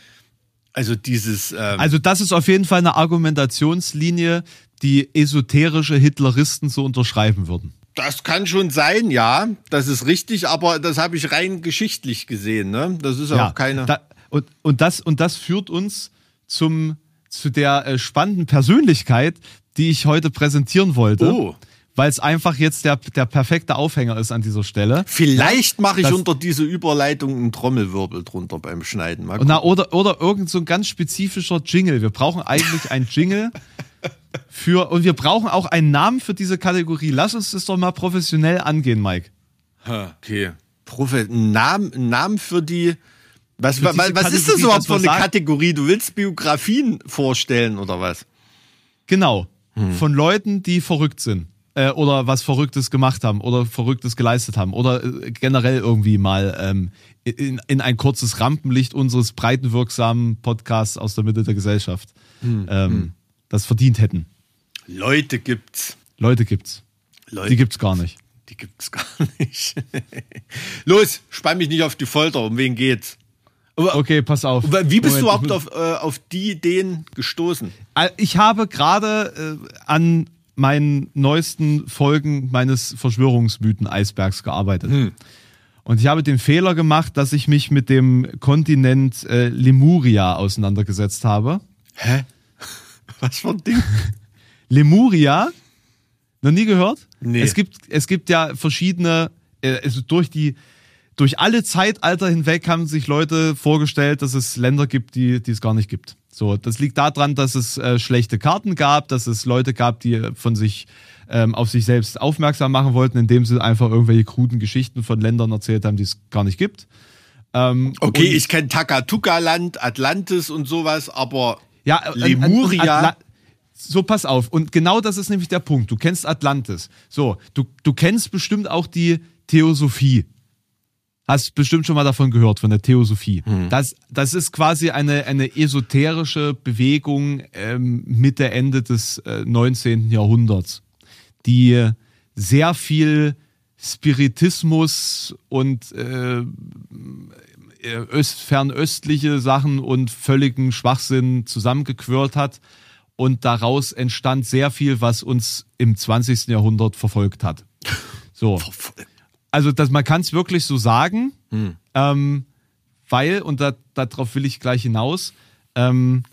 also dieses. Ähm also das ist auf jeden Fall eine Argumentationslinie, die esoterische Hitleristen so unterschreiben würden. Das kann schon sein, ja, das ist richtig, aber das habe ich rein geschichtlich gesehen. Ne? Das ist ja, auch keine. Da, und, und, das, und das führt uns zum, zu der äh, spannenden Persönlichkeit, die ich heute präsentieren wollte. Oh weil es einfach jetzt der, der perfekte Aufhänger ist an dieser Stelle. Vielleicht mache ich das, unter diese Überleitung einen Trommelwirbel drunter beim Schneiden. Na, oder, oder irgend so ein ganz spezifischer Jingle. Wir brauchen eigentlich einen Jingle für, und wir brauchen auch einen Namen für diese Kategorie. Lass uns das doch mal professionell angehen, Mike. Okay. Profe Namen, Namen für die, was, was, was ist das überhaupt für eine Kategorie? Du willst Biografien vorstellen oder was? Genau. Hm. Von Leuten, die verrückt sind äh, oder was Verrücktes gemacht haben oder Verrücktes geleistet haben oder äh, generell irgendwie mal ähm, in, in ein kurzes Rampenlicht unseres breitenwirksamen Podcasts aus der Mitte der Gesellschaft hm. Ähm, hm. das verdient hätten. Leute gibt's. Leute gibt's. Leute. Die gibt's gar nicht. Die gibt's gar nicht. Los, spann mich nicht auf die Folter. Um wen geht's? Okay, pass auf. Wie bist Moment, du überhaupt auf, äh, auf die Ideen gestoßen? Äh, ich habe gerade äh, an meinen neuesten Folgen meines Verschwörungsmythen-Eisbergs gearbeitet. Hm. Und ich habe den Fehler gemacht, dass ich mich mit dem Kontinent äh, Lemuria auseinandergesetzt habe. Hä? Was für ein Ding? Lemuria? Noch nie gehört? Nee. Es gibt, es gibt ja verschiedene, äh, also durch die, durch alle Zeitalter hinweg haben sich Leute vorgestellt, dass es Länder gibt, die, die es gar nicht gibt. So, das liegt daran, dass es äh, schlechte Karten gab, dass es Leute gab, die von sich ähm, auf sich selbst aufmerksam machen wollten, indem sie einfach irgendwelche kruden Geschichten von Ländern erzählt haben, die es gar nicht gibt. Ähm, Okay, ich kenne Takatuka-Land, Atlantis und sowas, aber Ja, äh, Lemuria? und Atla so, pass auf. Und genau das ist nämlich der Punkt. Du kennst Atlantis. So, du, du kennst bestimmt auch die Theosophie. Hast bestimmt schon mal davon gehört, von der Theosophie. Das, das ist quasi eine, eine esoterische Bewegung ähm, Mitte, Ende des äh, 19. Jahrhunderts, die sehr viel Spiritismus und äh, äh, öst, fernöstliche Sachen und völligen Schwachsinn zusammengequirlt hat. Und daraus entstand sehr viel, was uns im 20. Jahrhundert verfolgt hat. So. Also das, man kann es wirklich so sagen, ähm, weil, und da, darauf will ich gleich hinaus, ähm,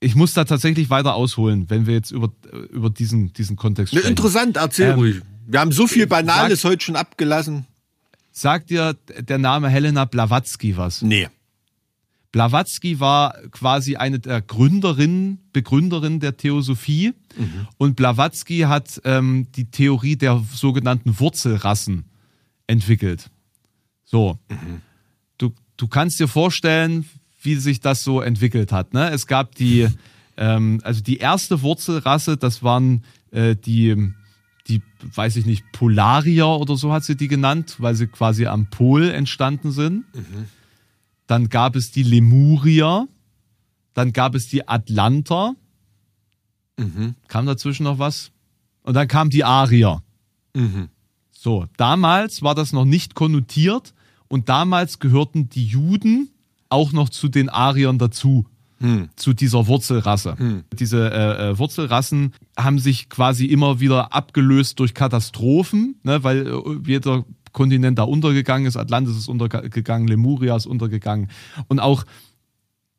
ich muss da tatsächlich weiter ausholen, wenn wir jetzt über, über diesen, diesen Kontext Ne, sprechen. interessant, erzähl Ähm, ruhig. Wir haben so viel Banales heute schon abgelassen. Sagt dir der Name Helena Blavatsky was? Nee. Blavatsky war quasi eine der Gründerinnen, Begründerinnen der Theosophie. Und Blavatsky hat ähm, die Theorie der sogenannten Wurzelrassen entwickelt. So. Du, du kannst dir vorstellen, wie sich das so entwickelt hat. Ne? Es gab die, ähm, also die erste Wurzelrasse, das waren äh, die, die, weiß ich nicht, Polarier oder so hat sie die genannt, weil sie quasi am Pol entstanden sind. Dann gab es die Lemurier. Dann gab es die Atlanter. Kam dazwischen noch was? Und dann kam die Arier. So, damals war das noch nicht konnotiert und damals gehörten die Juden auch noch zu den Ariern dazu. Zu dieser Wurzelrasse. Diese äh, äh, Wurzelrassen haben sich quasi immer wieder abgelöst durch Katastrophen, ne, weil äh, jeder Kontinent da untergegangen ist. Atlantis ist untergegangen, Lemuria ist untergegangen. Und auch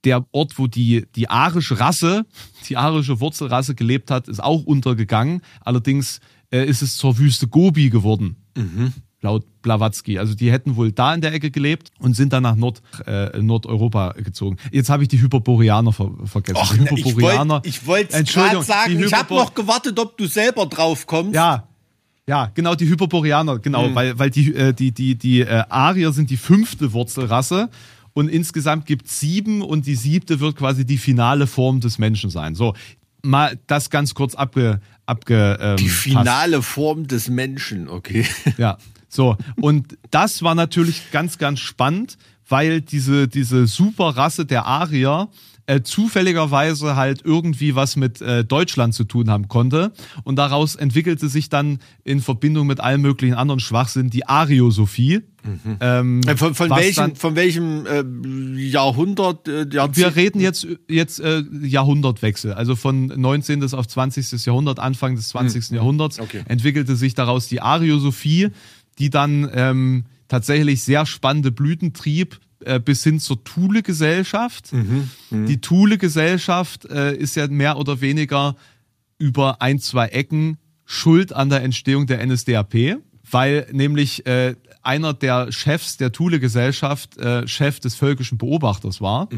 der Ort, wo die, die arische Rasse, die arische Wurzelrasse gelebt hat, ist auch untergegangen. Allerdings äh, ist es zur Wüste Gobi geworden, laut Blavatsky. Also die hätten wohl da in der Ecke gelebt und sind dann nach Nord, äh, Nordeuropa gezogen. Jetzt habe ich die Hyperboreaner ver vergessen. Och, Hyperboreaner. wollte ich wollte Entschuldigung, gerade sagen, ich habe noch gewartet, ob du selber drauf kommst. ja, ja, genau, die Hyperboreaner, genau, Mhm. weil, weil die, äh, die, die, die äh, Arier sind die fünfte Wurzelrasse und insgesamt gibt es sieben und die siebte wird quasi die finale Form des Menschen sein. So, mal das ganz kurz abge, abge ähm, Die passt. finale Form des Menschen, okay. Ja, so. Und das war natürlich ganz, ganz spannend, weil diese, diese Superrasse der Arier äh, zufälligerweise halt irgendwie was mit äh, Deutschland zu tun haben konnte. Und daraus entwickelte sich dann in Verbindung mit allen möglichen anderen Schwachsinn die Ariosophie. Ähm, Äh, Von, von welchem, dann- von welchem äh, Jahrhundert? Äh, Jahrzehnt? wir reden jetzt, jetzt äh, Jahrhundertwechsel, also von 19. auf 20. Jahrhundert, Anfang des 20. Jahrhunderts, Okay. entwickelte sich daraus die Ariosophie, die dann ähm, tatsächlich sehr spannende Blüten trieb, äh, bis hin zur Thule-Gesellschaft. Die Thule-Gesellschaft äh, ist ja mehr oder weniger über ein, zwei Ecken schuld an der Entstehung der NSDAP, weil nämlich äh, einer der Chefs der Thule-Gesellschaft äh, Chef des völkischen Beobachters war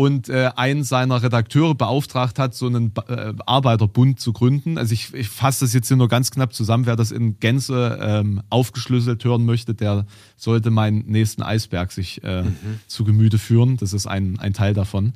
und äh, einen seiner Redakteure beauftragt hat, so einen äh, Arbeiterbund zu gründen. Also ich, ich fasse das jetzt hier nur ganz knapp zusammen. Wer das in Gänze ähm, aufgeschlüsselt hören möchte, der sollte meinen nächsten Eisberg sich äh, zu Gemüte führen. Das ist ein, ein Teil davon.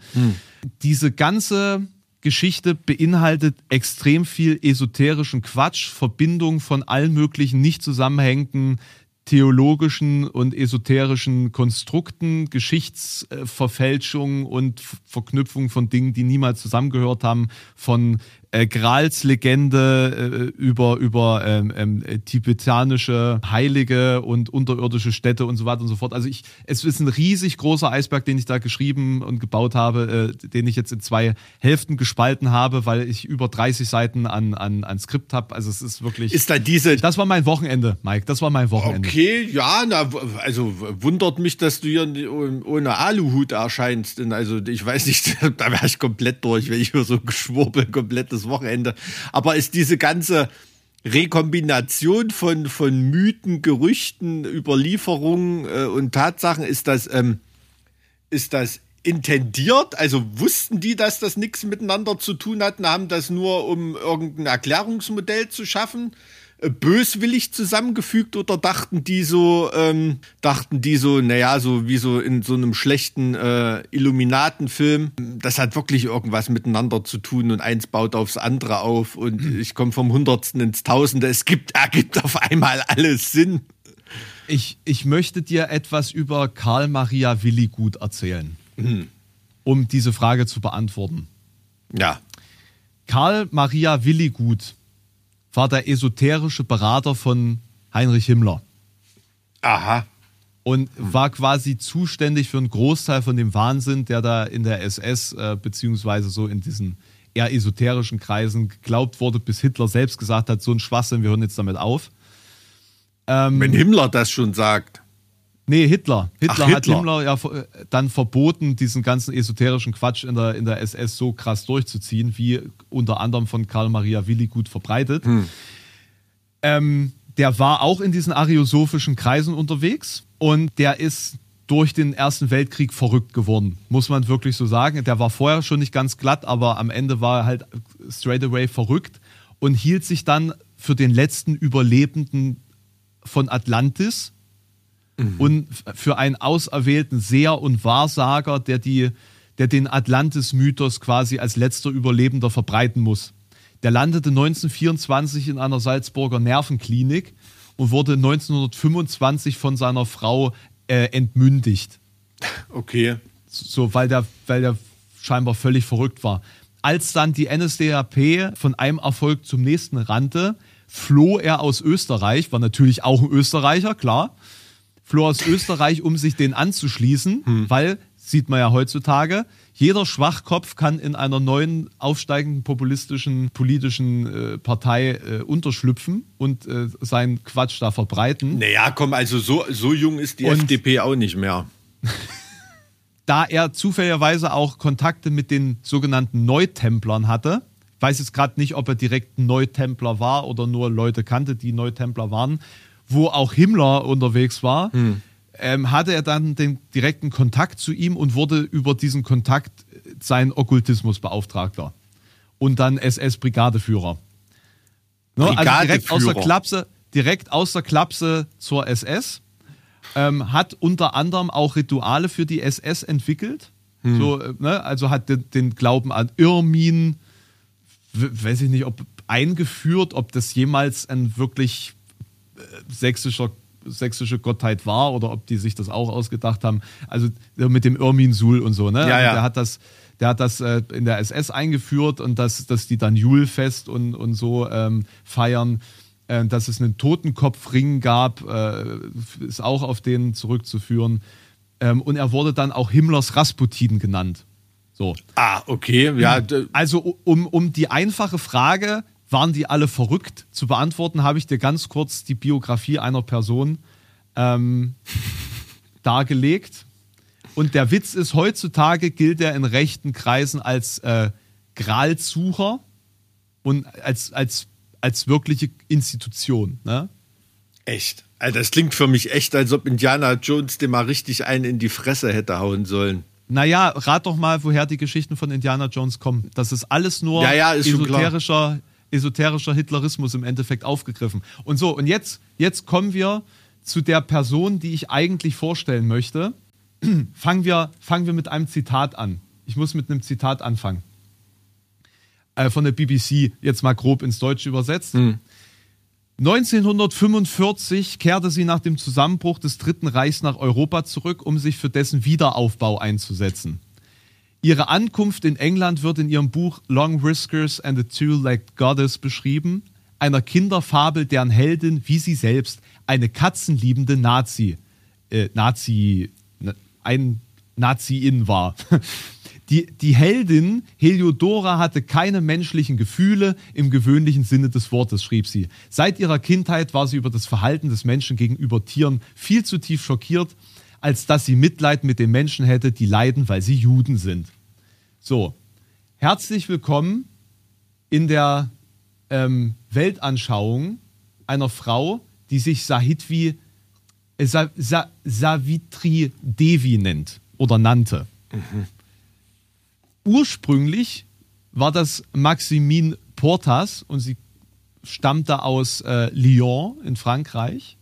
Diese ganze Geschichte beinhaltet extrem viel esoterischen Quatsch, Verbindung von allen möglichen nicht zusammenhängenden theologischen und esoterischen Konstrukten, Geschichtsverfälschungen und F- Verknüpfung von Dingen, die niemals zusammengehört haben, von äh, Grals Legende äh, über, über ähm, ähm, tibetanische Heilige und unterirdische Städte und so weiter und so fort. Also ich, es ist ein riesig großer Eisberg, den ich da geschrieben und gebaut habe, äh, den ich jetzt in zwei Hälften gespalten habe, weil ich über 30 Seiten an, an, an Skript habe. Also es ist wirklich. Ist da diese. Das war mein Wochenende, Mike. Das war mein Wochenende. Okay, ja, na, also wundert mich, dass du hier ohne Aluhut erscheinst. Also ich weiß nicht, da wäre ich komplett durch, wenn ich hier so geschwurbel komplettes Wochenende. Aber ist diese ganze Rekombination von, von Mythen, Gerüchten, Überlieferungen äh, und Tatsachen, ist das, ähm, ist das intendiert? Also wussten die, dass das nichts miteinander zu tun hat und haben das nur, um irgendein Erklärungsmodell zu schaffen? Böswillig zusammengefügt oder dachten die so, ähm, dachten die so, naja, so wie so in so einem schlechten äh, Illuminatenfilm, das hat wirklich irgendwas miteinander zu tun und eins baut aufs andere auf und mhm. ich komme vom Hundertsten ins Tausende. Es gibt, ergibt auf einmal alles Sinn. Ich, ich möchte dir etwas über Karl Maria Willigut erzählen, mhm. um diese Frage zu beantworten. Ja. Karl Maria Willigut war der esoterische Berater von Heinrich Himmler. Aha. Und war quasi zuständig für einen Großteil von dem Wahnsinn, der da in der SS äh, beziehungsweise so in diesen eher esoterischen Kreisen geglaubt wurde, bis Hitler selbst gesagt hat, so ein Schwachsinn, wir hören jetzt damit auf. Ähm, Wenn Himmler das schon sagt. Nee, Hitler. Hitler, Ach, Hitler. hat Himmler ja äh, dann verboten, diesen ganzen esoterischen Quatsch in der, in der SS so krass durchzuziehen, wie unter anderem von Karl Maria Willi gut verbreitet. Hm. Ähm, der war auch in diesen ariosophischen Kreisen unterwegs und der ist durch den Ersten Weltkrieg verrückt geworden, muss man wirklich so sagen. Der war vorher schon nicht ganz glatt, aber am Ende war er halt straight away verrückt und hielt sich dann für den letzten Überlebenden von Atlantis mhm. und für einen auserwählten Seher und Wahrsager, der, die, der den Atlantis-Mythos quasi als letzter Überlebender verbreiten muss. Der landete 1924 in einer Salzburger Nervenklinik und wurde 1925 von seiner Frau äh, entmündigt. Okay. So, weil der, weil der scheinbar völlig verrückt war. Als dann die NSDAP von einem Erfolg zum nächsten rannte, floh er aus Österreich, war natürlich auch ein Österreicher, klar, floh aus Österreich, um sich den anzuschließen, hm. weil, sieht man ja heutzutage, jeder Schwachkopf kann in einer neuen aufsteigenden populistischen politischen äh, Partei äh, unterschlüpfen und äh, seinen Quatsch da verbreiten. Naja, komm, also so, so jung ist die und FDP auch nicht mehr. da er zufälligerweise auch Kontakte mit den sogenannten Neutemplern hatte, weiß jetzt gerade nicht, ob er direkt Neutempler war oder nur Leute kannte, die Neutempler waren, wo auch Himmler unterwegs war, hm. ähm, hatte er dann den direkten Kontakt zu ihm und wurde über diesen Kontakt sein Okkultismusbeauftragter und dann SS-Brigadeführer. Ne? Also direkt aus der Klapse, direkt aus der Klapse zur SS. Ähm, hat unter anderem auch Rituale für die SS entwickelt. Hm. So, äh, ne? Also hat den, den Glauben an Irmin, weiß ich nicht, ob eingeführt, ob das jemals ein wirklich sächsischer sächsische Gottheit war oder ob die sich das auch ausgedacht haben. Also mit dem Irmin Sul und so, ne? Ja, ja. Der hat das, der hat das äh, in der SS eingeführt und dass, dass die dann Julfest und, und so ähm, feiern. Äh, dass es einen Totenkopfring gab, äh, ist auch auf den zurückzuführen. Ähm, und er wurde dann auch Himmlers Rasputin genannt. So. Ah, okay. Ja. Also um, um die einfache Frage, waren die alle verrückt? Zu beantworten habe ich dir ganz kurz die Biografie einer Person ähm, dargelegt. Und der Witz ist, heutzutage gilt er in rechten Kreisen als äh, Gralsucher und als, als, als wirkliche Institution. Ne? Echt? Also das klingt für mich echt, als ob Indiana Jones dem mal richtig einen in die Fresse hätte hauen sollen. Naja, rat doch mal, woher die Geschichten von Indiana Jones kommen. Das ist alles nur ja, ja, ist esoterischer esoterischer Hitlerismus im Endeffekt aufgegriffen. Und so, und jetzt, jetzt kommen wir zu der Person, die ich eigentlich vorstellen möchte. fangen, wir, fangen wir mit einem Zitat an. Ich muss mit einem Zitat anfangen. Äh, von der BBC, jetzt mal grob ins Deutsche übersetzt. Mhm. 1945 kehrte sie nach dem Zusammenbruch des Dritten Reichs nach Europa zurück, um sich für dessen Wiederaufbau einzusetzen. Ihre Ankunft in England wird in ihrem Buch Long Whiskers and the Two-Legged Goddess beschrieben, einer Kinderfabel, deren Heldin, wie sie selbst, eine katzenliebende Nazi, äh, Nazi, ein Nazi-In war. Die, die Heldin Heliodora hatte keine menschlichen Gefühle im gewöhnlichen Sinne des Wortes, schrieb sie. Seit ihrer Kindheit war sie über das Verhalten des Menschen gegenüber Tieren viel zu tief schockiert, als dass sie Mitleid mit den Menschen hätte, die leiden, weil sie Juden sind. So, herzlich willkommen in der ähm, Weltanschauung einer Frau, die sich Sahitvi, äh, Sa, Sa, Savitri Devi nennt oder nannte. Mhm. Ursprünglich war das Maximine Portas und sie stammte aus äh, Lyon in Frankreich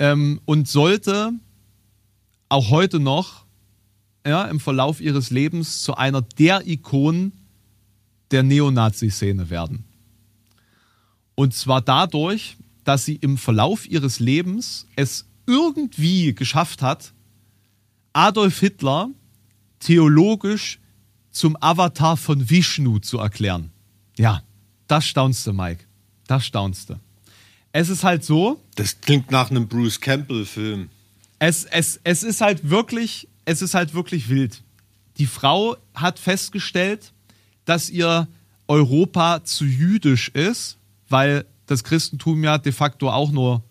ähm, und sollte auch heute noch ja, im Verlauf ihres Lebens zu einer der Ikonen der Neonazi-Szene werden. Und zwar dadurch, dass sie im Verlauf ihres Lebens es irgendwie geschafft hat, Adolf Hitler theologisch zum Avatar von Vishnu zu erklären. Ja, das staunst du, Mike. Das staunst du. Es ist halt so. Das klingt nach einem Bruce Campbell-Film. Es, es, es ist halt wirklich, es ist halt wirklich wild. Die Frau hat festgestellt, dass ihr Europa zu jüdisch ist, weil das Christentum ja de facto auch nur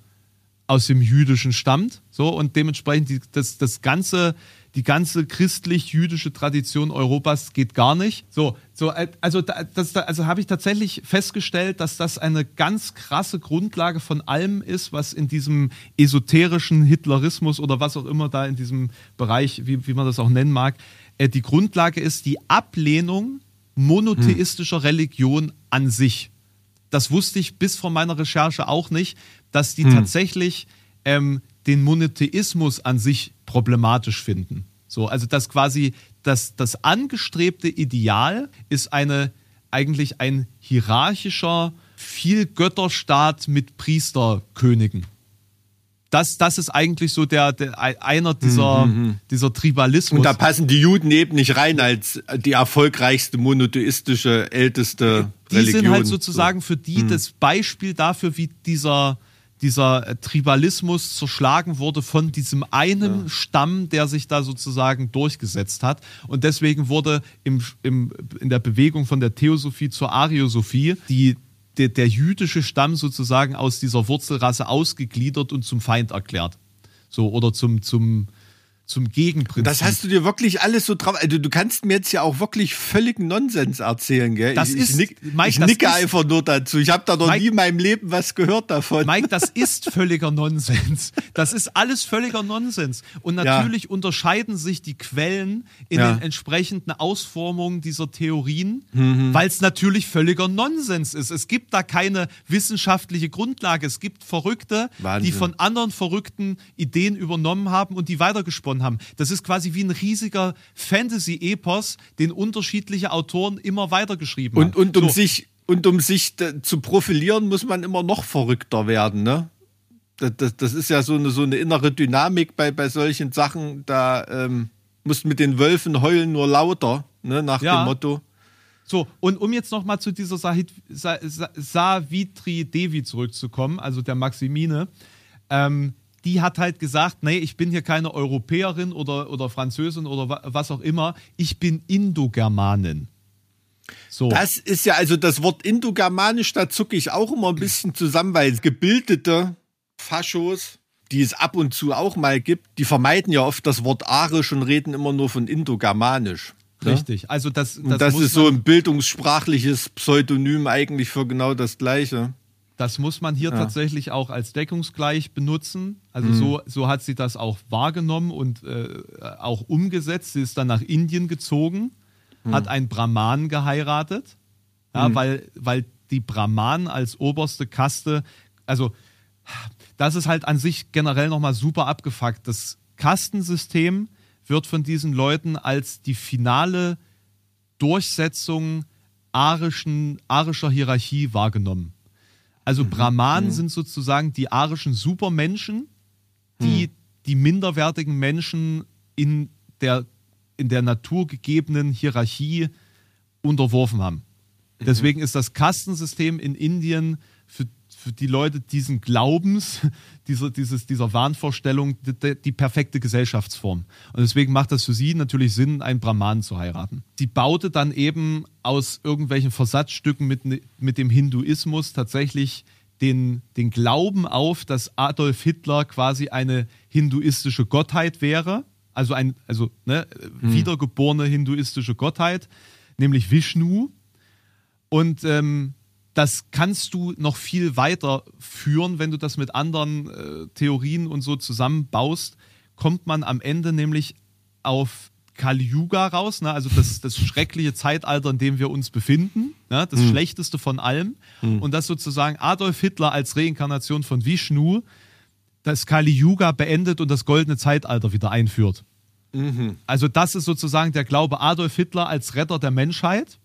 aus dem Jüdischen stammt. So, und dementsprechend die, das, das ganze die ganze christlich-jüdische Tradition Europas geht gar nicht. So, so äh, also, das, also habe ich tatsächlich festgestellt, dass das eine ganz krasse Grundlage von allem ist, was in diesem esoterischen Hitlerismus oder was auch immer da in diesem Bereich, wie, wie man das auch nennen mag, äh, die Grundlage ist die Ablehnung monotheistischer hm. Religion an sich. Das wusste ich bis vor meiner Recherche auch nicht, dass die hm. tatsächlich ähm, den Monotheismus an sich problematisch finden. So, also das quasi das, das angestrebte Ideal ist eine eigentlich ein hierarchischer Vielgötterstaat mit Priesterkönigen. Das, das ist eigentlich so der, der einer dieser, mhm, mhm. dieser Tribalismus. Und da passen die Juden eben nicht rein als die erfolgreichste monotheistische älteste die Religion. Die sind halt sozusagen für die mhm. das Beispiel dafür, wie dieser dieser äh, Tribalismus zerschlagen wurde von diesem einen ja. Stamm, der sich da sozusagen durchgesetzt hat. Und deswegen wurde im, im, in der Bewegung von der Theosophie zur Ariosophie die, der, der jüdische Stamm sozusagen aus dieser Wurzelrasse ausgegliedert und zum Feind erklärt. So, oder zum, zum, zum Gegenprinzip. Das hast du dir wirklich alles so drauf. Also du kannst mir jetzt ja auch wirklich völligen Nonsens erzählen, gell? Das ich, ist, ich, nick, Mike, ich nicke ist, einfach nur dazu. Ich habe da noch Mike, nie in meinem Leben was gehört davon. Mike, das ist völliger Nonsens. Das ist alles völliger Nonsens. Und natürlich ja. unterscheiden sich die Quellen in ja. den entsprechenden Ausformungen dieser Theorien, mhm. weil es natürlich völliger Nonsens ist. Es gibt da keine wissenschaftliche Grundlage. Es gibt Verrückte, Wahnsinn. die von anderen verrückten Ideen übernommen haben und die weitergesponnen davon haben. Das ist quasi wie ein riesiger Fantasy-Epos, den unterschiedliche Autoren immer weitergeschrieben und, haben. Und um so. sich und um sich zu profilieren, muss man immer noch verrückter werden, ne? Das, das, das ist ja so eine, so eine innere Dynamik bei, bei solchen Sachen. Da ähm, musst mit den Wölfen heulen nur lauter, ne? nach ja. dem Motto. So, und um jetzt nochmal zu dieser Sahit, Sa, Sa, Savitri Devi zurückzukommen, also der Maximine. Ähm, die hat halt gesagt, nee, ich bin hier keine Europäerin oder, oder Französin oder was auch immer, ich bin Indogermanin. So. Das ist ja, also das Wort Indogermanisch, da zucke ich auch immer ein bisschen zusammen, weil gebildete Faschos, die es ab und zu auch mal gibt, die vermeiden ja oft das Wort Arisch und reden immer nur von Indogermanisch. Ne? Richtig, also das, das, das ist so ein bildungssprachliches Pseudonym eigentlich für genau das Gleiche. Das muss man hier ja. tatsächlich auch als deckungsgleich benutzen. Also mhm. so, so hat sie das auch wahrgenommen und äh, auch umgesetzt. Sie ist dann nach Indien gezogen, mhm. hat einen Brahman geheiratet, ja, mhm. weil, weil die Brahmanen als oberste Kaste, also das ist halt an sich generell nochmal super abgefuckt. Das Kastensystem wird von diesen Leuten als die finale Durchsetzung arischen, arischer Hierarchie wahrgenommen. Also mhm. Brahmanen mhm. sind sozusagen die arischen Supermenschen, die mhm. die minderwertigen Menschen in der in der Natur gegebenen Hierarchie unterworfen haben. Deswegen ist das Kastensystem in Indien für, für die Leute diesen Glaubens, dieser, dieses, dieser Wahnvorstellung die, die, perfekte Gesellschaftsform. Und deswegen macht das für sie natürlich Sinn, einen Brahmanen zu heiraten. Sie baute dann eben aus irgendwelchen Versatzstücken mit, mit dem Hinduismus tatsächlich den, den Glauben auf, dass Adolf Hitler quasi eine hinduistische Gottheit wäre. Also ein, also ne, hm. wiedergeborene hinduistische Gottheit, nämlich Vishnu und ähm, das kannst du noch viel weiter führen, wenn du das mit anderen äh, Theorien und so zusammenbaust, kommt man am Ende nämlich auf Kali Yuga raus, ne? also das, das schreckliche Zeitalter, in dem wir uns befinden, ne? das hm. Schlechteste von allem. Hm. Und dass sozusagen Adolf Hitler als Reinkarnation von Vishnu das Kali Yuga beendet und das goldene Zeitalter wieder einführt. Mhm. Also das ist sozusagen der Glaube Adolf Hitler als Retter der Menschheit.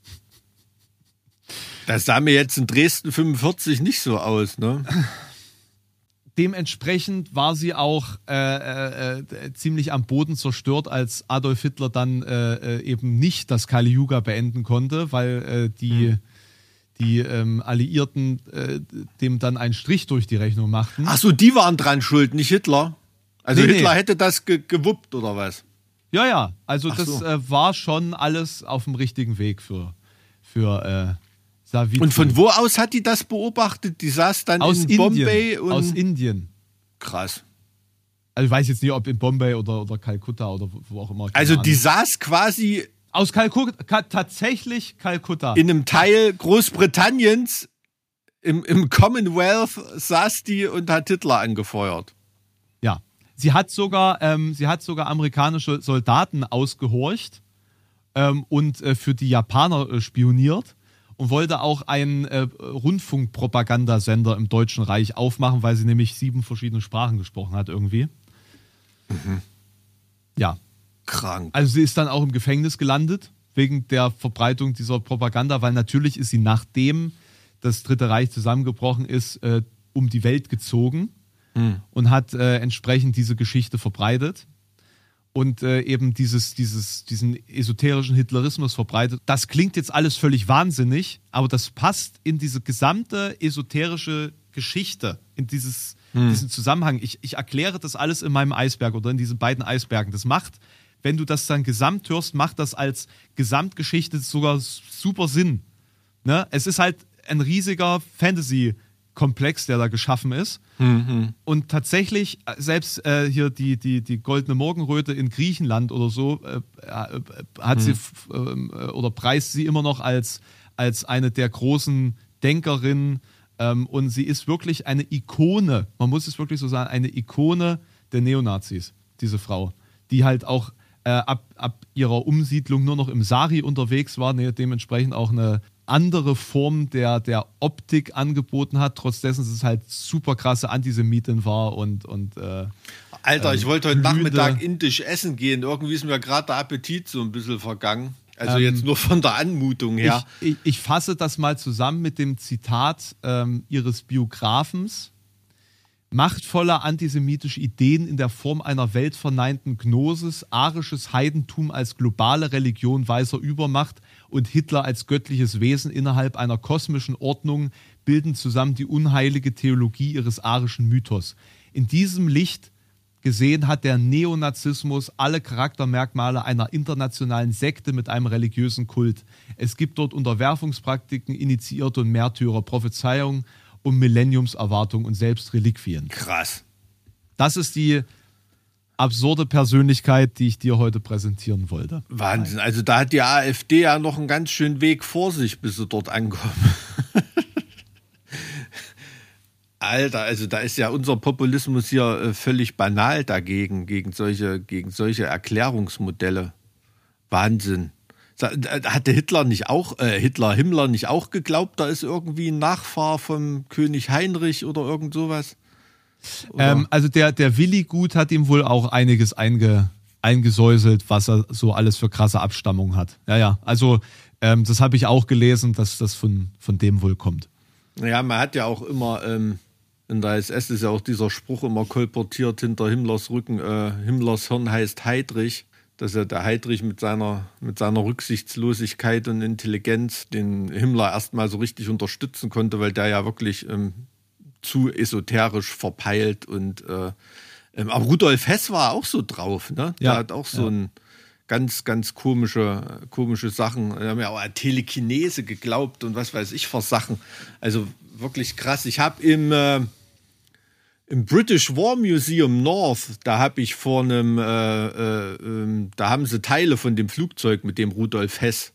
Das sah mir jetzt in Dresden 45 nicht so aus, ne? Dementsprechend war sie auch äh, äh, äh, ziemlich am Boden zerstört, als Adolf Hitler dann äh, äh eben nicht das Kali Yuga beenden konnte, weil äh, die, hm. die ähm, Alliierten dem dann einen Strich durch die Rechnung machten. Ach so, die waren dran schuld, nicht Hitler. Also nee, Hitler nee. hätte das ge gewuppt oder was? Ja, ja. Also Ach das so. war schon alles auf dem richtigen Weg für, für Savitri. Und von wo aus hat die das beobachtet? Die saß dann aus in Indien, Bombay und. Aus Indien. Krass. Also ich weiß jetzt nicht, ob in Bombay oder, oder Kalkutta oder wo auch immer. Also die saß quasi. Aus Kalkutta, tatsächlich Kalkutta. In einem Teil Großbritanniens, im, im Commonwealth, saß die und hat Hitler angefeuert. Ja. Sie hat sogar, ähm, sie hat sogar amerikanische Soldaten ausgehorcht ähm, und äh, für die Japaner äh, spioniert und wollte auch einen äh, Rundfunkpropagandasender im Deutschen Reich aufmachen, weil sie nämlich sieben verschiedene Sprachen gesprochen hat irgendwie. Mhm. Ja. Krank. Also sie ist dann auch im Gefängnis gelandet wegen der Verbreitung dieser Propaganda, weil natürlich ist sie nachdem das Dritte Reich zusammengebrochen ist, äh, um die Welt gezogen mhm. und hat äh, entsprechend diese Geschichte verbreitet und äh, eben dieses, dieses, diesen esoterischen Hitlerismus verbreitet. Das klingt jetzt alles völlig wahnsinnig, aber das passt in diese gesamte esoterische Geschichte, in dieses, hm. diesen Zusammenhang. Ich, ich erkläre das alles in meinem Eisberg oder in diesen beiden Eisbergen. Das macht, wenn du das dann gesamt hörst, macht das als Gesamtgeschichte sogar super Sinn. Ne? Es ist halt ein riesiger Fantasy- Komplex, der da geschaffen ist. Mhm. Und tatsächlich, äh, selbst äh, hier die, die, die goldene Morgenröte in Griechenland oder so, äh, äh hat mhm. sie ähm, äh, oder preist sie immer noch als, als eine der großen Denkerinnen. Ähm, und sie ist wirklich eine Ikone, man muss es wirklich so sagen, eine Ikone der Neonazis, diese Frau, die halt auch ab, ab ihrer Umsiedlung nur noch im Sari unterwegs war, ne, dementsprechend auch eine andere Form der, der Optik angeboten hat, trotz dessen es halt super krasse Antisemitin war und. und äh, Alter, ähm, ich wollte heute blühende. Nachmittag indisch essen gehen. Irgendwie ist mir gerade der Appetit so ein bisschen vergangen. Also ähm, jetzt nur von der Anmutung her. Ich, ich, ich, fasse das mal zusammen mit dem Zitat ähm, ihres Biografens. Machtvolle antisemitische Ideen in der Form einer weltverneinten Gnosis, arisches Heidentum als globale Religion weißer Übermacht und Hitler als göttliches Wesen innerhalb einer kosmischen Ordnung bilden zusammen die unheilige Theologie ihres arischen Mythos. In diesem Licht gesehen hat der Neonazismus alle Charaktermerkmale einer internationalen Sekte mit einem religiösen Kult. Es gibt dort Unterwerfungspraktiken, Initiierte und Märtyrer, Prophezeiungen und Millenniumserwartungen und selbst Reliquien. Krass. Das ist die absurde Persönlichkeit, die ich dir heute präsentieren wollte. Wahnsinn. Also da hat die AfD ja noch einen ganz schönen Weg vor sich, bis sie dort ankommen. Alter, also da ist ja unser Populismus hier äh, völlig banal dagegen, gegen solche, gegen solche Erklärungsmodelle. Wahnsinn. Hatte Hitler nicht auch, äh, Hitler, Himmler nicht auch geglaubt, da ist irgendwie ein Nachfahr vom König Heinrich oder irgend sowas? Ähm, also der, der Willi Gut hat ihm wohl auch einiges einge, eingesäuselt, was er so alles für krasse Abstammung hat. Ja, ja. Also ähm, das habe ich auch gelesen, dass das von, von dem wohl kommt. Naja, man hat ja auch immer, ähm, in der SS ist ja auch dieser Spruch immer kolportiert hinter Himmlers Rücken, äh, Himmlers Hirn heißt Heidrich. dass er der Heydrich mit seiner, mit seiner Rücksichtslosigkeit und Intelligenz den Himmler erstmal so richtig unterstützen konnte, weil der ja wirklich ähm, zu esoterisch verpeilt und äh, ähm, aber Rudolf Hess war auch so drauf, ne? Der Ja, hat auch so ja. ein ganz, ganz komische, komische Sachen. Wir haben ja auch an Telekinese geglaubt und was weiß ich für Sachen. Also wirklich krass. Ich habe im, äh, im British War Museum North, da habe ich vor einem, äh, äh, ähm, da haben sie Teile von dem Flugzeug, mit dem Rudolf Hess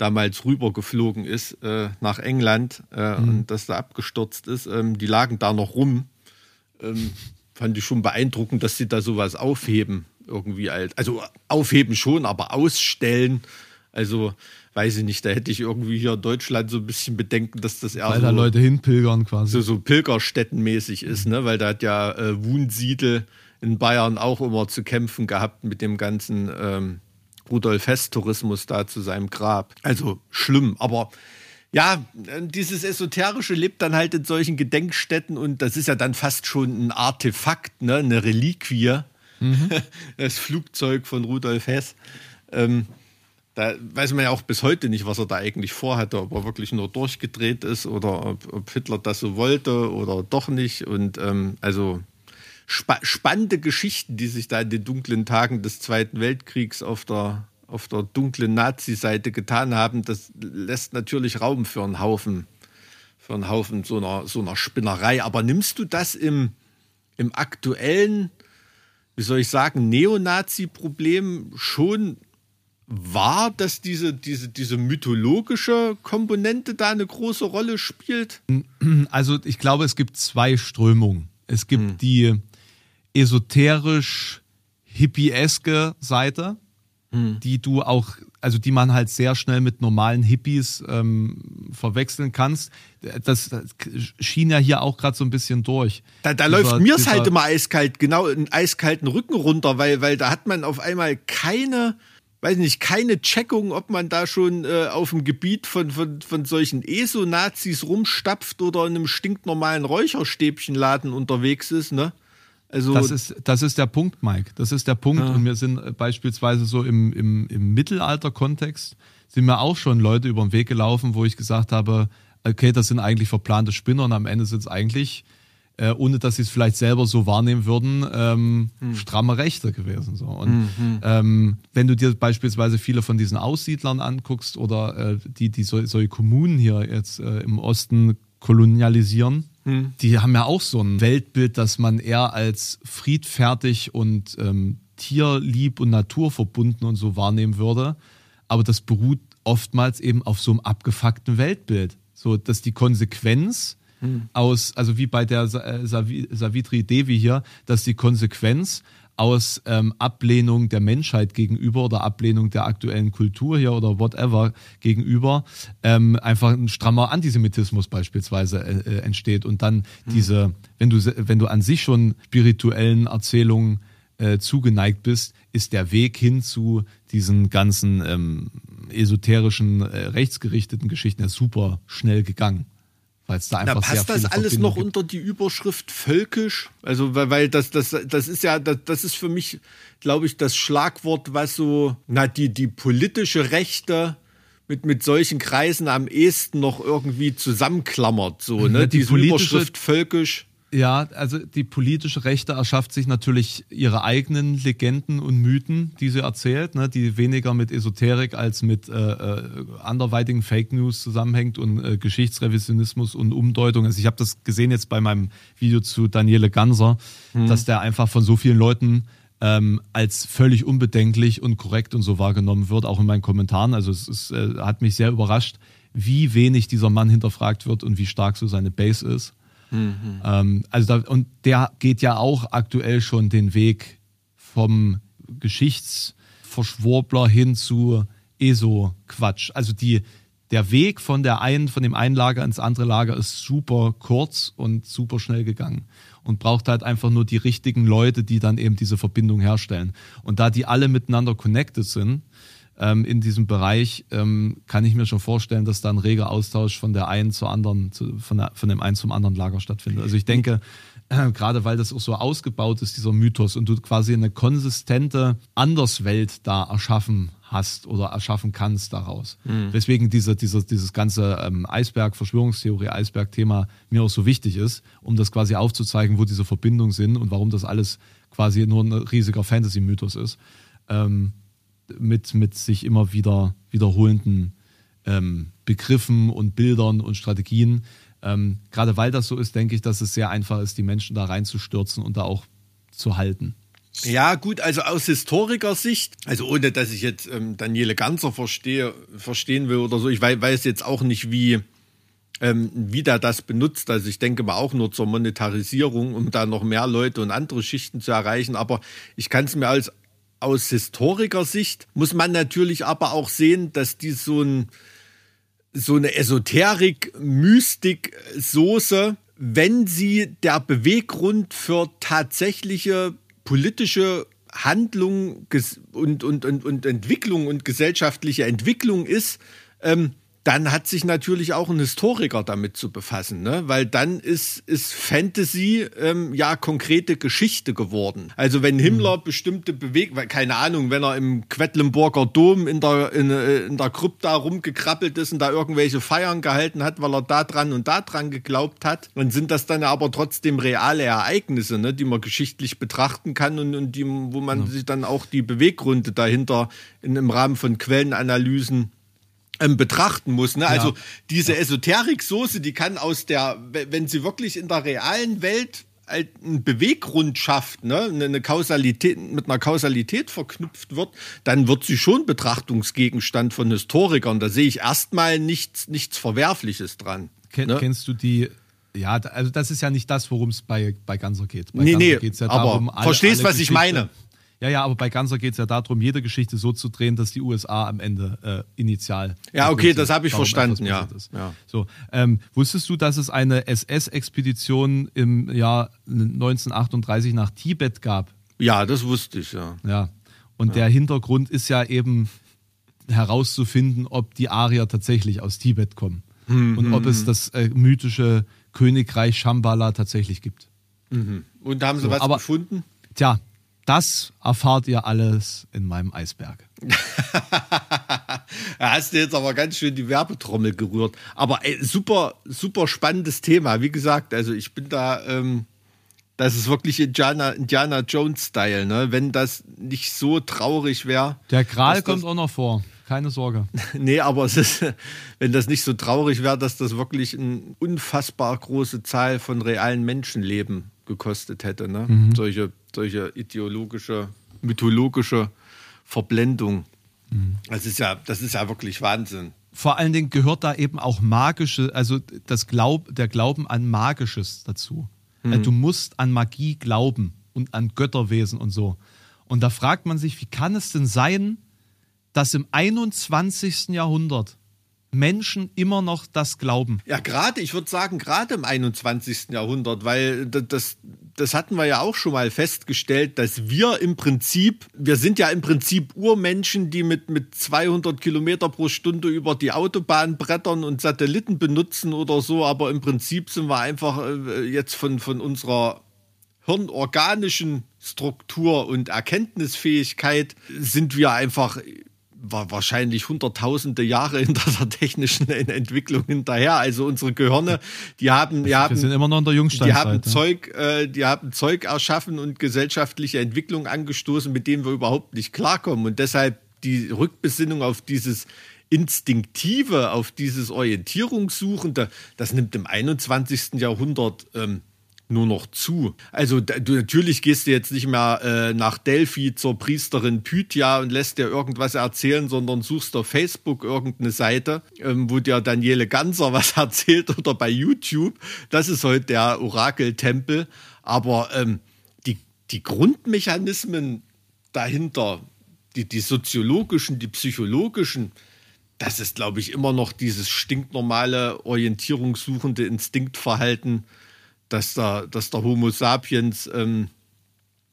damals rübergeflogen ist äh, nach England äh, und das da abgestürzt ist. Ähm, die lagen da noch rum. Ähm, fand ich schon beeindruckend, dass sie da sowas aufheben. Irgendwie als, also aufheben schon, aber ausstellen. Also weiß ich nicht, da hätte ich irgendwie hier in Deutschland so ein bisschen Bedenken, dass das eher Weil so, da Leute hinpilgern quasi. so, so Pilgerstättenmäßig ist, ne? Weil da hat ja äh, Wunsiedel in Bayern auch immer zu kämpfen gehabt mit dem ganzen ähm, Rudolf Hess-Tourismus da zu seinem Grab. Also schlimm, aber ja, äh, dieses Esoterische lebt dann halt in solchen Gedenkstätten und das ist ja dann fast schon ein Artefakt, ne? eine Reliquie. Das Flugzeug von Rudolf Hess. Ähm, da weiß man ja auch bis heute nicht, was er da eigentlich vorhatte, ob er wirklich nur durchgedreht ist oder ob, ob Hitler das so wollte oder doch nicht. Und ähm, also spa spannende Geschichten, die sich da in den dunklen Tagen des Zweiten Weltkriegs auf der, auf der dunklen Nazi-Seite getan haben. Das lässt natürlich Raum für einen Haufen, für einen Haufen so einer, so einer Spinnerei. Aber nimmst du das im, im aktuellen, wie soll ich sagen, Neonazi-Problem schon wahr, dass diese, diese, diese mythologische Komponente da eine große Rolle spielt? Also ich glaube, es gibt zwei Strömungen. Es gibt Hm. die esoterisch hippieske Seite, Hm. die du auch, also die man halt sehr schnell mit normalen Hippies ähm, verwechseln kannst. Das, das schien ja hier auch gerade so ein bisschen durch. Da, da Dieser- läuft mir es halt immer eiskalt, genau, einen eiskalten Rücken runter, weil, weil da hat man auf einmal keine, weiß nicht, keine Checkung, ob man da schon äh, auf dem Gebiet von, von, von solchen ESO-Nazis rumstapft oder in einem stinknormalen Räucherstäbchenladen unterwegs ist, ne? Also, Das ist, das ist der Punkt, Mike. Das ist der Punkt. Und mir sind äh, beispielsweise so im, im, im Mittelalter-Kontext, sind mir auch schon Leute über den Weg gelaufen, wo ich gesagt habe, okay, das sind eigentlich verplante Spinner und am Ende sind es eigentlich, äh, ohne dass sie es vielleicht selber so wahrnehmen würden, ähm, stramme Rechte gewesen. So. Und ähm, wenn du dir beispielsweise viele von diesen Aussiedlern anguckst oder äh, die, die so, solche Kommunen hier jetzt äh, im Osten kolonialisieren, die haben ja auch so ein Weltbild, das man eher als friedfertig und ähm, tierlieb und naturverbunden und so wahrnehmen würde. Aber das beruht oftmals eben auf so einem abgefuckten Weltbild. So, dass die Konsequenz aus, also wie bei der äh, Savi- Savitri Devi hier, dass die Konsequenz aus ähm, Ablehnung der Menschheit gegenüber oder Ablehnung der aktuellen Kultur hier oder whatever gegenüber ähm, einfach ein strammer Antisemitismus beispielsweise äh, äh, entsteht und dann diese, wenn du wenn du an sich schon spirituellen Erzählungen äh, zugeneigt bist, ist der Weg hin zu diesen ganzen ähm, esoterischen, äh, rechtsgerichteten Geschichten ja super schnell gegangen. Weil es da Na, einfach sehr passt das alles noch gibt. unter die Überschrift völkisch? Also, weil, weil das, das, das ist ja, das, das ist für mich, glaube ich, das Schlagwort, was so, na, die, die politische Rechte mit, mit solchen Kreisen am ehesten noch irgendwie zusammenklammert. So, ne? Die Diese politische- Überschrift völkisch. Ja, also die politische Rechte erschafft sich natürlich ihre eigenen Legenden und Mythen, die sie erzählt, ne, die weniger mit Esoterik als mit äh, äh, anderweitigen Fake News zusammenhängt und äh, Geschichtsrevisionismus und Umdeutung. Also ich habe das gesehen jetzt bei meinem Video zu Daniele Ganser, dass der einfach von so vielen Leuten ähm, als völlig unbedenklich und korrekt und so wahrgenommen wird, auch in meinen Kommentaren. Also es ist, äh, hat mich sehr überrascht, wie wenig dieser Mann hinterfragt wird und wie stark so seine Base ist. Ähm, also da, und der geht ja auch aktuell schon den Weg vom Geschichtsverschwurbler hin zu ESO-Quatsch. Also die, der Weg von der einen, von dem einen Lager ins andere Lager ist super kurz und super schnell gegangen und braucht halt einfach nur die richtigen Leute, die dann eben diese Verbindung herstellen. Und da die alle miteinander connected sind, ähm, in diesem Bereich, ähm, kann ich mir schon vorstellen, dass da ein reger Austausch von der einen zur anderen, zu, von, der, von dem einen zum anderen Lager stattfindet. Also ich denke, äh, gerade weil das auch so ausgebaut ist, dieser Mythos, und du quasi eine konsistente Anderswelt da erschaffen hast oder erschaffen kannst daraus. Mhm. Weswegen diese, diese, dieses ganze ähm, Eisberg, Verschwörungstheorie, Eisberg-Thema mir auch so wichtig ist, um das quasi aufzuzeigen, wo diese Verbindungen sind und warum das alles quasi nur ein riesiger Fantasy-Mythos ist. Ähm, mit, mit sich immer wieder wiederholenden ähm, Begriffen und Bildern und Strategien. Ähm, gerade weil das so ist, denke ich, dass es sehr einfach ist, die Menschen da reinzustürzen und da auch zu halten. Ja, gut, also aus Historikersicht, also ohne dass ich jetzt ähm, Daniele Ganzer verstehe, verstehen will oder so, ich weiß, weiß jetzt auch nicht, wie, ähm, wie der das benutzt. Also ich denke mal auch nur zur Monetarisierung, um da noch mehr Leute und andere Schichten zu erreichen. Aber ich kann es mir als aus Historikersicht muss man natürlich aber auch sehen, dass die so, ein, so eine Esoterik, Mystik, Soße, wenn sie der Beweggrund für tatsächliche politische Handlung und, und, und, und Entwicklung und gesellschaftliche Entwicklung ist, ähm, dann hat sich natürlich auch ein Historiker damit zu befassen, ne? weil dann ist, ist Fantasy ähm, ja konkrete Geschichte geworden. Also wenn Himmler mhm. bestimmte Bewegungen, keine Ahnung, wenn er im Quedlinburger Dom in der, in, in der Krypta rumgekrabbelt ist und da irgendwelche Feiern gehalten hat, weil er da dran und da dran geglaubt hat, dann sind das dann aber trotzdem reale Ereignisse, ne? die man geschichtlich betrachten kann und, und die, wo man ja. sich dann auch die Beweggründe dahinter in, im Rahmen von Quellenanalysen ähm, betrachten muss. Ne? Also diese Esoterik-Soße, die kann aus der, wenn sie wirklich in der realen Welt einen Beweggrund schafft, ne, eine Kausalität, mit einer Kausalität verknüpft wird, dann wird sie schon Betrachtungsgegenstand von Historikern. Da sehe ich erstmal nichts, nichts Verwerfliches dran. Ken, ne? Kennst du die ja, also das ist ja nicht das, worum es bei, bei Ganser geht. Bei nee, Ganser nee, geht's ja darum, aber alle, verstehst, alle was ich meine. Ja, ja, aber bei Ganser geht es ja darum, jede Geschichte so zu drehen, dass die USA am Ende äh, initial. Ja, okay, das habe ich verstanden, ja. ja. So, ähm, wusstest du, dass es eine SS-Expedition im Jahr 1938 nach Tibet gab? Ja, das wusste ich, ja. Ja. Und ja. der Hintergrund ist ja eben herauszufinden, ob die Arier tatsächlich aus Tibet kommen. Mhm. Und ob es das äh, mythische Königreich Shambhala tatsächlich gibt. Mhm. Und haben sie so, was aber, gefunden? Tja, das erfahrt ihr alles in meinem Eisberg. da hast du jetzt aber ganz schön die Werbetrommel gerührt. Aber ey, super, super spannendes Thema. Wie gesagt, also ich bin da, ähm, das ist wirklich Indiana, Indiana Jones-Style, ne? Wenn das nicht so traurig wäre. Der Gral kommt auch noch vor. Keine Sorge. nee, aber es ist, wenn das nicht so traurig wäre, dass das wirklich eine unfassbar große Zahl von realen Menschenleben gekostet hätte. Ne? Mhm. Solche, solche ideologische, mythologische Verblendung. Mhm. Das, ist ja, das ist ja wirklich Wahnsinn. Vor allen Dingen gehört da eben auch magische, also das Glaub, der Glauben an Magisches dazu. Mhm. Also du musst an Magie glauben und an Götterwesen und so. Und da fragt man sich, wie kann es denn sein, dass im 21. Jahrhundert Menschen immer noch das glauben. Ja, gerade, ich würde sagen, gerade im 21. Jahrhundert, weil das, das hatten wir ja auch schon mal festgestellt, dass wir im Prinzip, wir sind ja im Prinzip Urmenschen, die mit, mit 200 Kilometer pro Stunde über die Autobahn brettern und Satelliten benutzen oder so, aber im Prinzip sind wir einfach äh, jetzt von, von unserer hirnorganischen Struktur und Erkenntnisfähigkeit sind wir einfach war wahrscheinlich hunderttausende Jahre hinter der technischen Entwicklung hinterher. Also unsere Gehirne, die haben, die haben, sind immer noch in der Die haben Zeug, äh, die haben Zeug erschaffen und gesellschaftliche Entwicklung angestoßen, mit denen wir überhaupt nicht klarkommen. Und deshalb die Rückbesinnung auf dieses Instinktive, auf dieses Orientierungssuchende, das nimmt im 21. Jahrhundert ähm, nur noch zu. Also du, natürlich gehst du jetzt nicht mehr äh, nach Delphi zur Priesterin Pythia und lässt dir irgendwas erzählen, sondern suchst auf Facebook irgendeine Seite, ähm, wo dir Daniele Ganser was erzählt oder bei YouTube. Das ist heute der Orakeltempel. Aber ähm, die, die Grundmechanismen dahinter, die, die soziologischen, die psychologischen, das ist, glaube ich, immer noch dieses stinknormale, orientierungssuchende Instinktverhalten, dass der, dass der Homo sapiens, ähm,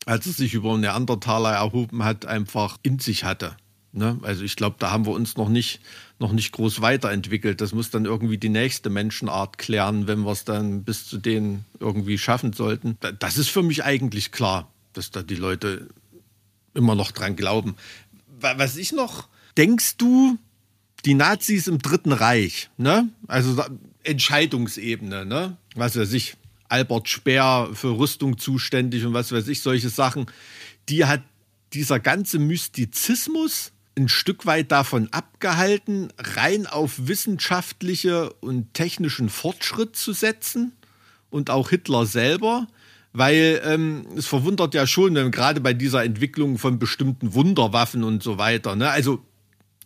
als er sich über Neandertaler erhoben hat, einfach in sich hatte. Ne? Also ich glaube, da haben wir uns noch nicht, noch nicht groß weiterentwickelt. Das muss dann irgendwie die nächste Menschenart klären, wenn wir es dann bis zu denen irgendwie schaffen sollten. Das ist für mich eigentlich klar, dass da die Leute immer noch dran glauben. Was ich noch, denkst du, die Nazis im Dritten Reich, ne? Also Entscheidungsebene, ne? Was weiß ich, Albert Speer für Rüstung zuständig und was weiß ich, solche Sachen, die hat dieser ganze Mystizismus ein Stück weit davon abgehalten, rein auf wissenschaftliche und technischen Fortschritt zu setzen und auch Hitler selber, weil ähm, es verwundert ja schon, gerade bei dieser Entwicklung von bestimmten Wunderwaffen und so weiter. Ne? Also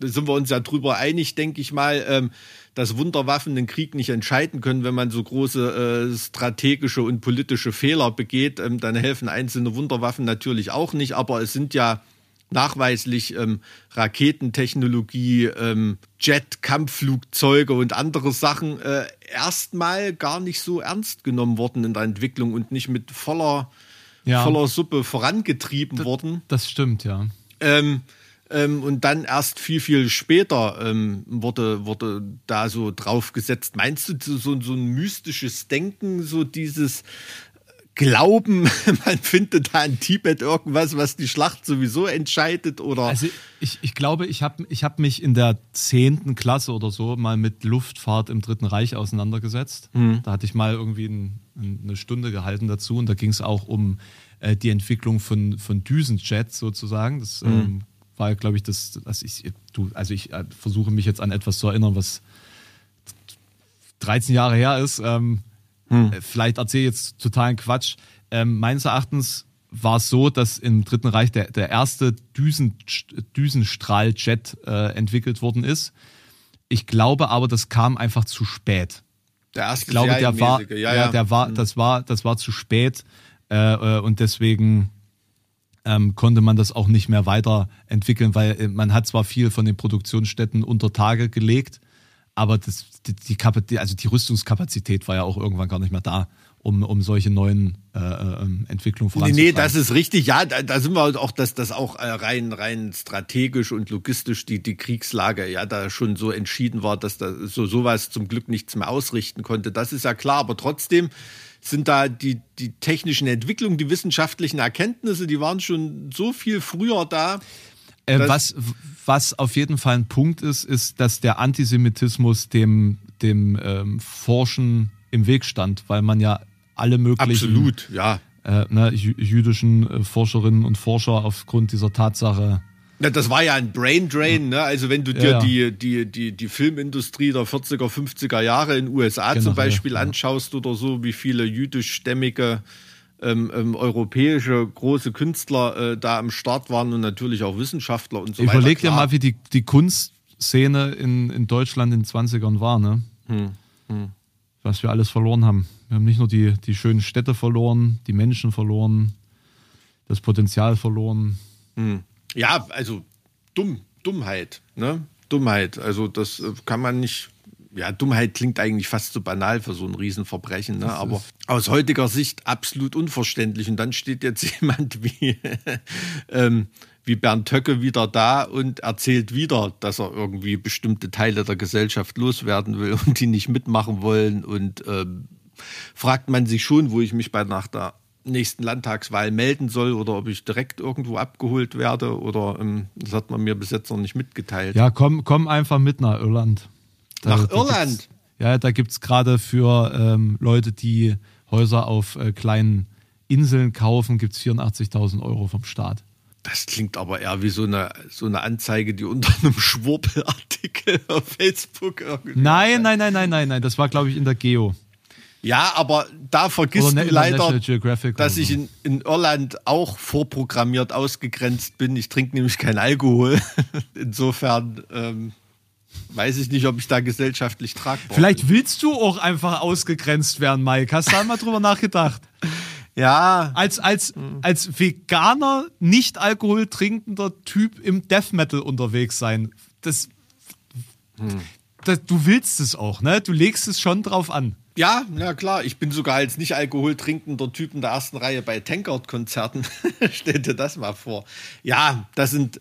sind wir uns ja drüber einig, denke ich mal, ähm, dass Wunderwaffen den Krieg nicht entscheiden können, wenn man so große äh, strategische und politische Fehler begeht. Ähm, dann helfen einzelne Wunderwaffen natürlich auch nicht, aber es sind ja nachweislich ähm, Raketentechnologie, ähm, Jet, Kampfflugzeuge und andere Sachen äh, erstmal gar nicht so ernst genommen worden in der Entwicklung und nicht mit voller, ja. voller Suppe vorangetrieben das, worden. Das stimmt, ja. Ähm, ähm, und dann erst viel, viel später ähm, wurde, wurde da so drauf gesetzt. Meinst du so, so ein mystisches Denken, so dieses glauben, man findet da in Tibet irgendwas, was die Schlacht sowieso entscheidet? Oder? Also ich, ich glaube, ich habe ich hab mich in der zehnten Klasse oder so mal mit Luftfahrt im Dritten Reich auseinandergesetzt. Mhm. Da hatte ich mal irgendwie ein, eine Stunde gehalten dazu und da ging es auch um äh, die Entwicklung von, von Düsenjets sozusagen. Das mhm. ähm, war, glaube ich, das, das ich, du, also ich äh, versuche mich jetzt an etwas zu erinnern, was 13 Jahre her ist. Ähm, hm. Äh, vielleicht erzähle ich jetzt totalen Quatsch. Ähm, meines Erachtens war es so, dass im Dritten Reich der, der erste Düsen, Düsenstrahljet äh, entwickelt worden ist. Ich glaube aber, das kam einfach zu spät. Der erste ich glaube, der war, ja, ja. ja, der war, hm. das war, das war zu spät äh, äh, und deswegen ähm, konnte man das auch nicht mehr weiterentwickeln, weil äh, man hat zwar viel von den Produktionsstätten unter Tage gelegt, aber das, die, die, also die Rüstungskapazität war ja auch irgendwann gar nicht mehr da, um, um solche neuen äh, ähm, Entwicklungen voranzutreiben. Nee, das ist richtig. Ja, da, da sind wir halt auch, dass das auch äh, rein, rein strategisch und logistisch die, die Kriegslage ja da schon so entschieden war, dass da so sowas zum Glück nichts mehr ausrichten konnte. Das ist ja klar, aber trotzdem sind da die, die technischen Entwicklungen, die wissenschaftlichen Erkenntnisse, die waren schon so viel früher da. Äh, was, was auf jeden Fall ein Punkt ist, ist, dass der Antisemitismus dem, dem ähm, Forschen im Weg stand, weil man ja alle möglichen Absolut, ja. äh, ne, jüdischen äh, Forscherinnen und Forscher aufgrund dieser Tatsache ja, das war ja ein Brain Drain, ne? Also wenn du dir ja, ja. Die, die, die, die Filmindustrie der 40er, 50er Jahre in den USA genau, zum Beispiel ja, anschaust oder so, wie viele jüdischstämmige ähm, ähm, europäische große Künstler äh, da am Start waren und natürlich auch Wissenschaftler und so Überleg weiter. Überleg dir mal, wie die, die Kunstszene in, in Deutschland in den 20ern war, ne? Hm, hm. Was wir alles verloren haben. Wir haben nicht nur die, die schönen Städte verloren, die Menschen verloren, das Potenzial verloren. Hm. Ja, also dumm, Dummheit, ne? Dummheit. Also das äh, kann man nicht ja, Dummheit klingt eigentlich fast so banal für so ein Riesenverbrechen, ne? aber aus heutiger Sicht absolut unverständlich. Und dann steht jetzt jemand wie, ähm, wie Bernd Höcke wieder da und erzählt wieder, dass er irgendwie bestimmte Teile der Gesellschaft loswerden will und die nicht mitmachen wollen. Und ähm, fragt man sich schon, wo ich mich bei nach der nächsten Landtagswahl melden soll oder ob ich direkt irgendwo abgeholt werde oder ähm, das hat man mir bis jetzt noch nicht mitgeteilt. Ja, komm, komm einfach mit nach Irland. Da, Nach Irland? Ja, da gibt es gerade für ähm, Leute, die Häuser auf äh, kleinen Inseln kaufen, gibt es 84.000 Euro vom Staat. Das klingt aber eher wie so eine, so eine Anzeige, die unter einem Schwurbelartikel auf Facebook irgendwie. Nein, nein, nein, nein, nein, nein. Das war, glaube ich, in der Geo. Ja, aber da vergisst du leider, dass ich in, in Irland auch vorprogrammiert ausgegrenzt bin. Ich trinke nämlich keinen Alkohol. Insofern ähm, weiß ich nicht, ob ich da gesellschaftlich tragbar Vielleicht bin. willst du auch einfach ausgegrenzt werden, Mike. Hast du da mal drüber nachgedacht? Ja. Als, als, als veganer, nicht Alkohol trinkender Typ im Death Metal unterwegs sein. Das, hm. das, du willst es auch, ne? Du legst es schon drauf an. Ja, na klar. Ich bin sogar als nicht Alkohol trinkender Typ in der ersten Reihe bei Tankard-Konzerten. Stell dir das mal vor. Ja, das sind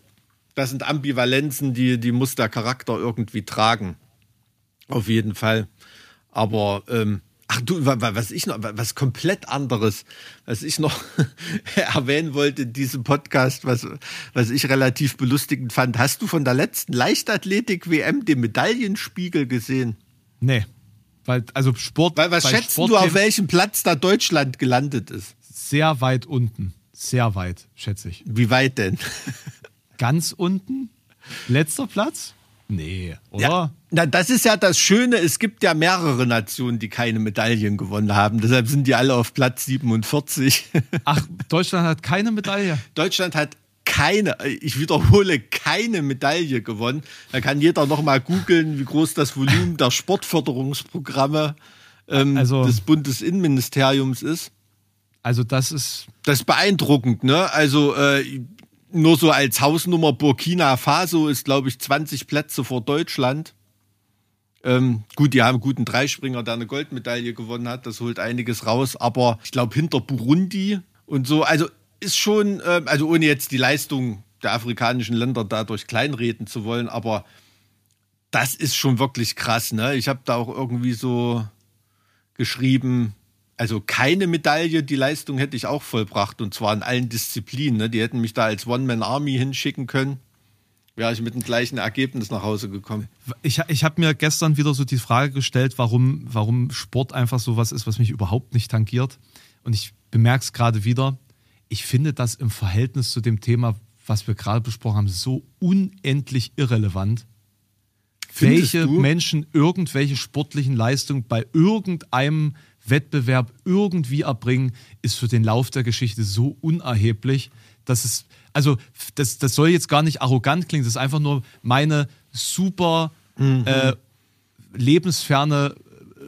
das sind Ambivalenzen, die, die muss der Charakter irgendwie tragen. Auf jeden Fall. Aber ähm, Ach du, was ich noch, was komplett anderes, was ich noch erwähnen wollte in diesem Podcast, was, was ich relativ belustigend fand. Hast du von der letzten Leichtathletik-WM den Medaillenspiegel gesehen? Nee. Weil, also Sport. Weil, was schätzt du, auf welchem Platz da Deutschland gelandet ist? Sehr weit unten. Sehr weit, schätze ich. Wie weit denn? Ganz unten? Letzter Platz? Nee, oder? Ja, na, das ist ja das Schöne. Es gibt ja mehrere Nationen, die keine Medaillen gewonnen haben. Deshalb sind die alle auf Platz 47. Ach, Deutschland hat keine Medaille. Deutschland hat keine, ich wiederhole, keine Medaille gewonnen. Da kann jeder noch mal googeln, wie groß das Volumen der Sportförderungsprogramme ähm, also, des Bundesinnenministeriums ist. Also das ist das ist beeindruckend, ne? Also äh, nur so als Hausnummer Burkina Faso ist, glaube ich, 20 Plätze vor Deutschland. Ähm, gut, die haben einen guten Dreispringer, der eine Goldmedaille gewonnen hat. Das holt einiges raus. Aber ich glaube, hinter Burundi und so, also ist schon, äh, also ohne jetzt die Leistung der afrikanischen Länder dadurch kleinreden zu wollen, aber das ist schon wirklich krass. Ne? Ich habe da auch irgendwie so geschrieben, also keine Medaille, die Leistung hätte ich auch vollbracht und zwar in allen Disziplinen. Ne? Die hätten mich da als One-Man-Army hinschicken können. Wäre ich mit dem gleichen Ergebnis nach Hause gekommen. Ich, ich habe mir gestern wieder so die Frage gestellt, warum, warum Sport einfach so was ist, was mich überhaupt nicht tangiert. Und ich bemerke es gerade wieder. Ich finde das im Verhältnis zu dem Thema, was wir gerade besprochen haben, so unendlich irrelevant. Findest welche du? Menschen irgendwelche sportlichen Leistungen bei irgendeinem Wettbewerb irgendwie erbringen, ist für den Lauf der Geschichte so unerheblich, dass es, also das, das soll jetzt gar nicht arrogant klingen, das ist einfach nur meine super mhm. äh, lebensferne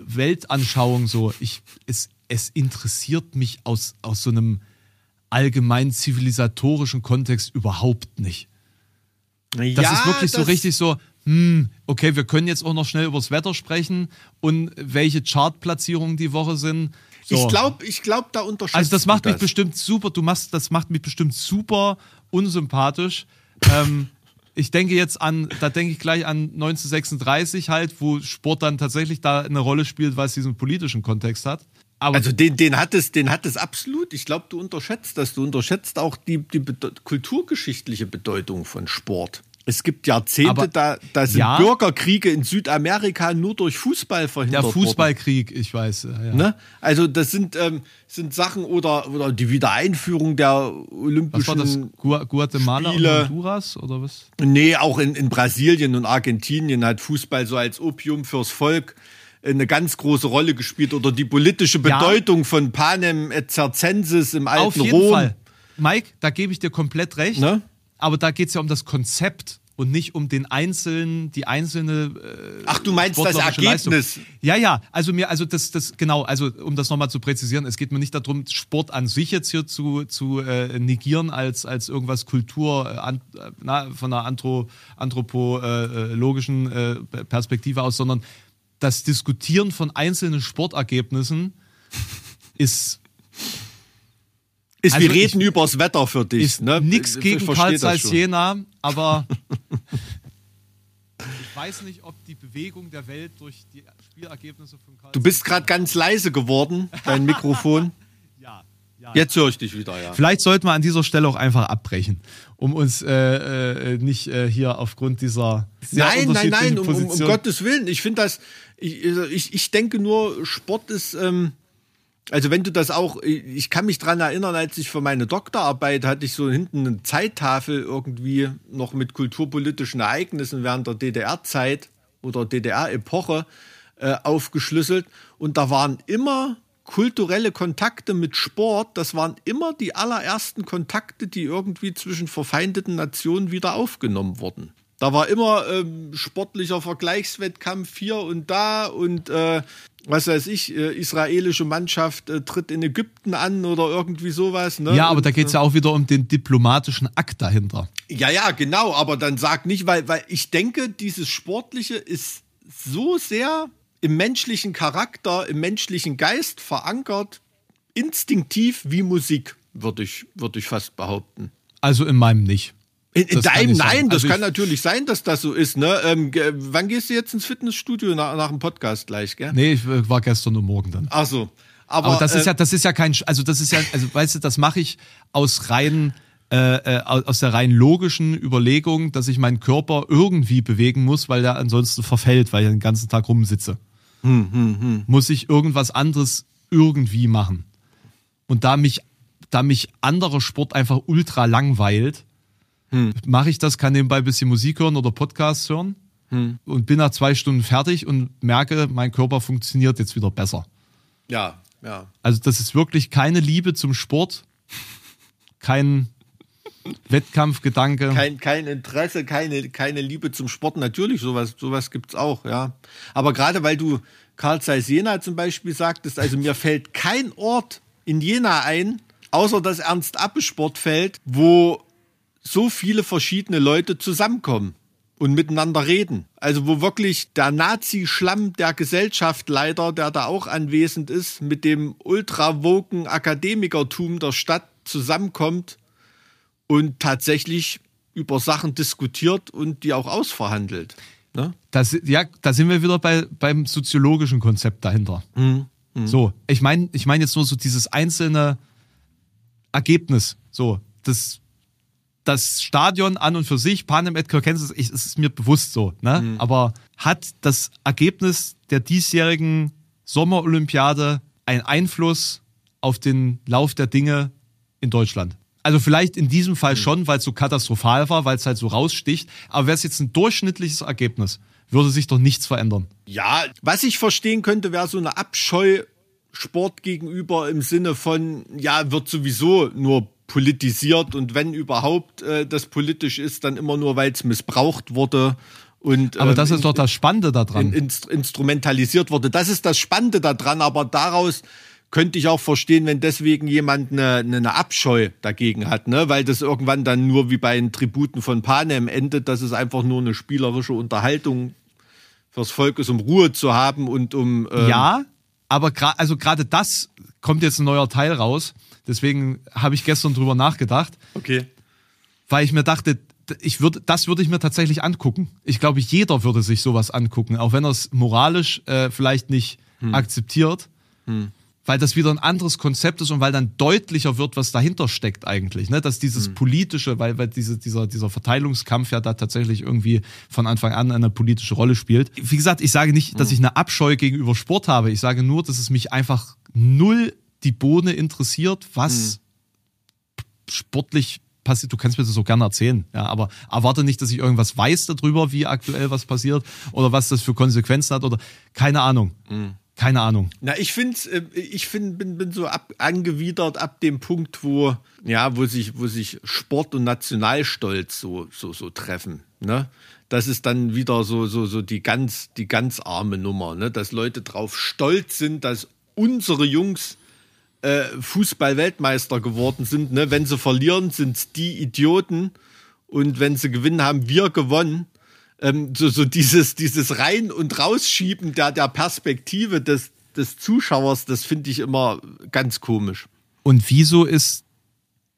Weltanschauung so. Ich, es, es interessiert mich aus, aus so einem allgemein zivilisatorischen Kontext überhaupt nicht. Ja, das ist wirklich so richtig so, hm, okay, wir können jetzt auch noch schnell übers Wetter sprechen und welche Chartplatzierungen die Woche sind. So. Ich glaube, ich glaub, da unterschätzt Also das macht mich das. bestimmt super, du machst, das macht mich bestimmt super unsympathisch. ähm, ich denke jetzt an, da denke ich gleich an 1936 halt, wo Sport dann tatsächlich da eine Rolle spielt, weil es diesen politischen Kontext hat. Aber also den, den, hat es, den hat es absolut. Ich glaube, du unterschätzt das. Du unterschätzt auch die, die kulturgeschichtliche Bedeutung von Sport. Es gibt Jahrzehnte, Aber, da, da sind ja, Bürgerkriege in Südamerika nur durch Fußball verhindert worden. Der Fußballkrieg, worden. ich weiß. Ja. Ne? Also das sind, ähm, sind Sachen oder, oder die Wiedereinführung der Olympischen was war das? Guatemala Spiele. und Honduras oder was? Nee, auch in, in Brasilien und Argentinien hat Fußball so als Opium fürs Volk eine ganz große Rolle gespielt oder die politische Bedeutung ja. von Panem et Circenses im alten Auf jeden Rom. Fall. Mike, da gebe ich dir komplett recht. Ne? aber da geht es ja um das Konzept und nicht um den einzelnen, die einzelne. Äh, Ach, du meinst das Ergebnis? Leistung. Ja, ja. Also mir, also das, das genau. Also um das nochmal zu präzisieren, es geht mir nicht darum, Sport an sich jetzt hier zu zu äh, negieren als als irgendwas Kultur äh, an, na, von einer Anthro, anthropologischen äh, Perspektive aus, sondern das Diskutieren von einzelnen Sportergebnissen ist ist also wir reden ich, übers Wetter für dich. Ist ne? Nix gegen Karl Zeiss Jena, aber ich weiß nicht, ob die Bewegung der Welt durch die Spielergebnisse von Karl Du bist gerade ganz leise geworden, dein Mikrofon. Jetzt höre ich dich wieder, ja. Vielleicht sollten wir an dieser Stelle auch einfach abbrechen, um uns äh, äh, nicht äh, hier aufgrund dieser sehr Nein, nein, nein, um, um, um, Gottes Willen. Ich finde das, ich, ich, ich denke nur, Sport ist. Ähm, also wenn du das auch, ich kann mich dran erinnern, als ich für meine Doktorarbeit hatte ich so hinten eine Zeittafel irgendwie noch mit kulturpolitischen Ereignissen während der DDR-Zeit oder DDR-Epoche äh, aufgeschlüsselt und da waren immer kulturelle Kontakte mit Sport, das waren immer die allerersten Kontakte, die irgendwie zwischen verfeindeten Nationen wieder aufgenommen wurden. Da war immer ähm, sportlicher Vergleichswettkampf hier und da und äh, was weiß ich, äh, israelische Mannschaft äh, tritt in Ägypten an oder irgendwie sowas. Ne? Ja, aber und, da geht es ja auch wieder um den diplomatischen Akt dahinter. Ja, ja, genau, aber dann sag nicht, weil, weil ich denke, dieses Sportliche ist so sehr im menschlichen Charakter, im menschlichen Geist verankert, instinktiv wie Musik, würde ich, würd ich fast behaupten. Also in meinem nicht. In, in deinem, nein, das Also kann ich- natürlich sein, dass das so ist. Ne? Ähm, wann gehst du jetzt ins Fitnessstudio nach, nach dem Podcast gleich, gell? Nee, ich äh, war gestern und morgen dann. Ach so. Aber, Aber das ist äh, ja, das ist ja kein, also das ist ja, also weißt du, das mache ich aus rein, äh, äh, aus aus der rein logischen Überlegung, dass ich meinen Körper irgendwie bewegen muss, weil der ansonsten verfällt, weil ich den ganzen Tag rumsitze. Muss ich irgendwas anderes irgendwie machen. Und da mich, da mich anderer Sport einfach ultra langweilt, mache ich das, kann nebenbei ein bisschen Musik hören oder Podcasts hören und bin nach zwei Stunden fertig und merke, mein Körper funktioniert jetzt wieder besser. ja, ja. Also das ist wirklich keine Liebe zum Sport, kein Wettkampfgedanke. Kein, kein Interesse, keine, keine Liebe zum Sport. Natürlich, sowas, sowas gibt's auch, ja. Aber gerade weil du Karl Zeiss Jena zum Beispiel sagtest, also mir fällt kein Ort in Jena ein, außer das Ernst-Appe-Sportfeld, wo so viele verschiedene Leute zusammenkommen und miteinander reden. Also wo wirklich der Nazi-Schlamm der Gesellschaft leider, der da auch anwesend ist, mit dem ultrawoken Akademikertum der Stadt zusammenkommt und tatsächlich über Sachen diskutiert und die auch ausverhandelt. Ne? Das, ja, da sind wir wieder bei, beim soziologischen Konzept dahinter. So, ich meine ich mein jetzt nur so dieses einzelne Ergebnis. So, das, das Stadion an und für sich, Panem et Circenses, ich, es ist mir bewusst so, ne? Aber hat das Ergebnis der diesjährigen Sommerolympiade einen Einfluss auf den Lauf der Dinge in Deutschland? Also vielleicht in diesem Fall schon, weil es so katastrophal war, weil es halt so raussticht. Aber wäre es jetzt ein durchschnittliches Ergebnis, würde sich doch nichts verändern. Ja, was ich verstehen könnte, wäre so eine Abscheu Sport gegenüber im Sinne von, ja, wird sowieso nur politisiert und wenn überhaupt äh, das politisch ist, dann immer nur, weil es missbraucht wurde und Aber ähm, das ist doch das Spannende daran. in, inst- instrumentalisiert wurde. Das ist das Spannende daran, aber daraus könnte ich auch verstehen, wenn deswegen jemand eine, eine, Abscheu dagegen hat, ne? weil das irgendwann dann nur wie bei den Tributen von Panem endet, dass es einfach nur eine spielerische Unterhaltung fürs Volk ist, um Ruhe zu haben und um ähm, Ja, aber also gerade das kommt jetzt ein neuer Teil raus. Deswegen habe ich gestern drüber nachgedacht, okay. weil ich mir dachte, ich würde, das würde ich mir tatsächlich angucken. Ich glaube, jeder würde sich sowas angucken, auch wenn er es moralisch äh, vielleicht nicht akzeptiert, weil das wieder ein anderes Konzept ist und weil dann deutlicher wird, was dahinter steckt eigentlich. Ne? Dass dieses politische, weil, weil diese, dieser, dieser Verteilungskampf ja da tatsächlich irgendwie von Anfang an eine politische Rolle spielt. Wie gesagt, ich sage nicht, dass ich eine Abscheu gegenüber Sport habe. Ich sage nur, dass es mich einfach null die Bohne interessiert, was sportlich passiert. Du kannst mir das so gerne erzählen, ja, aber erwarte nicht, dass ich irgendwas weiß darüber, wie aktuell was passiert oder was das für Konsequenzen hat oder keine Ahnung. Keine Ahnung. Na, ich finde, äh, ich find, bin, bin so ab, angewidert ab dem Punkt, wo, ja, wo sich, wo sich Sport und Nationalstolz so, so, so treffen. Ne? Das ist dann wieder so, so, so die ganz, die ganz arme Nummer, ne? dass Leute drauf stolz sind, dass unsere Jungs äh, Fußball-Weltmeister geworden sind. Ne? Wenn sie verlieren, sind die Idioten und wenn sie gewinnen, haben wir gewonnen. Ähm, so, so dieses, dieses Rein- und Rausschieben der, der Perspektive des, des Zuschauers, das finde ich immer ganz komisch. Und wieso ist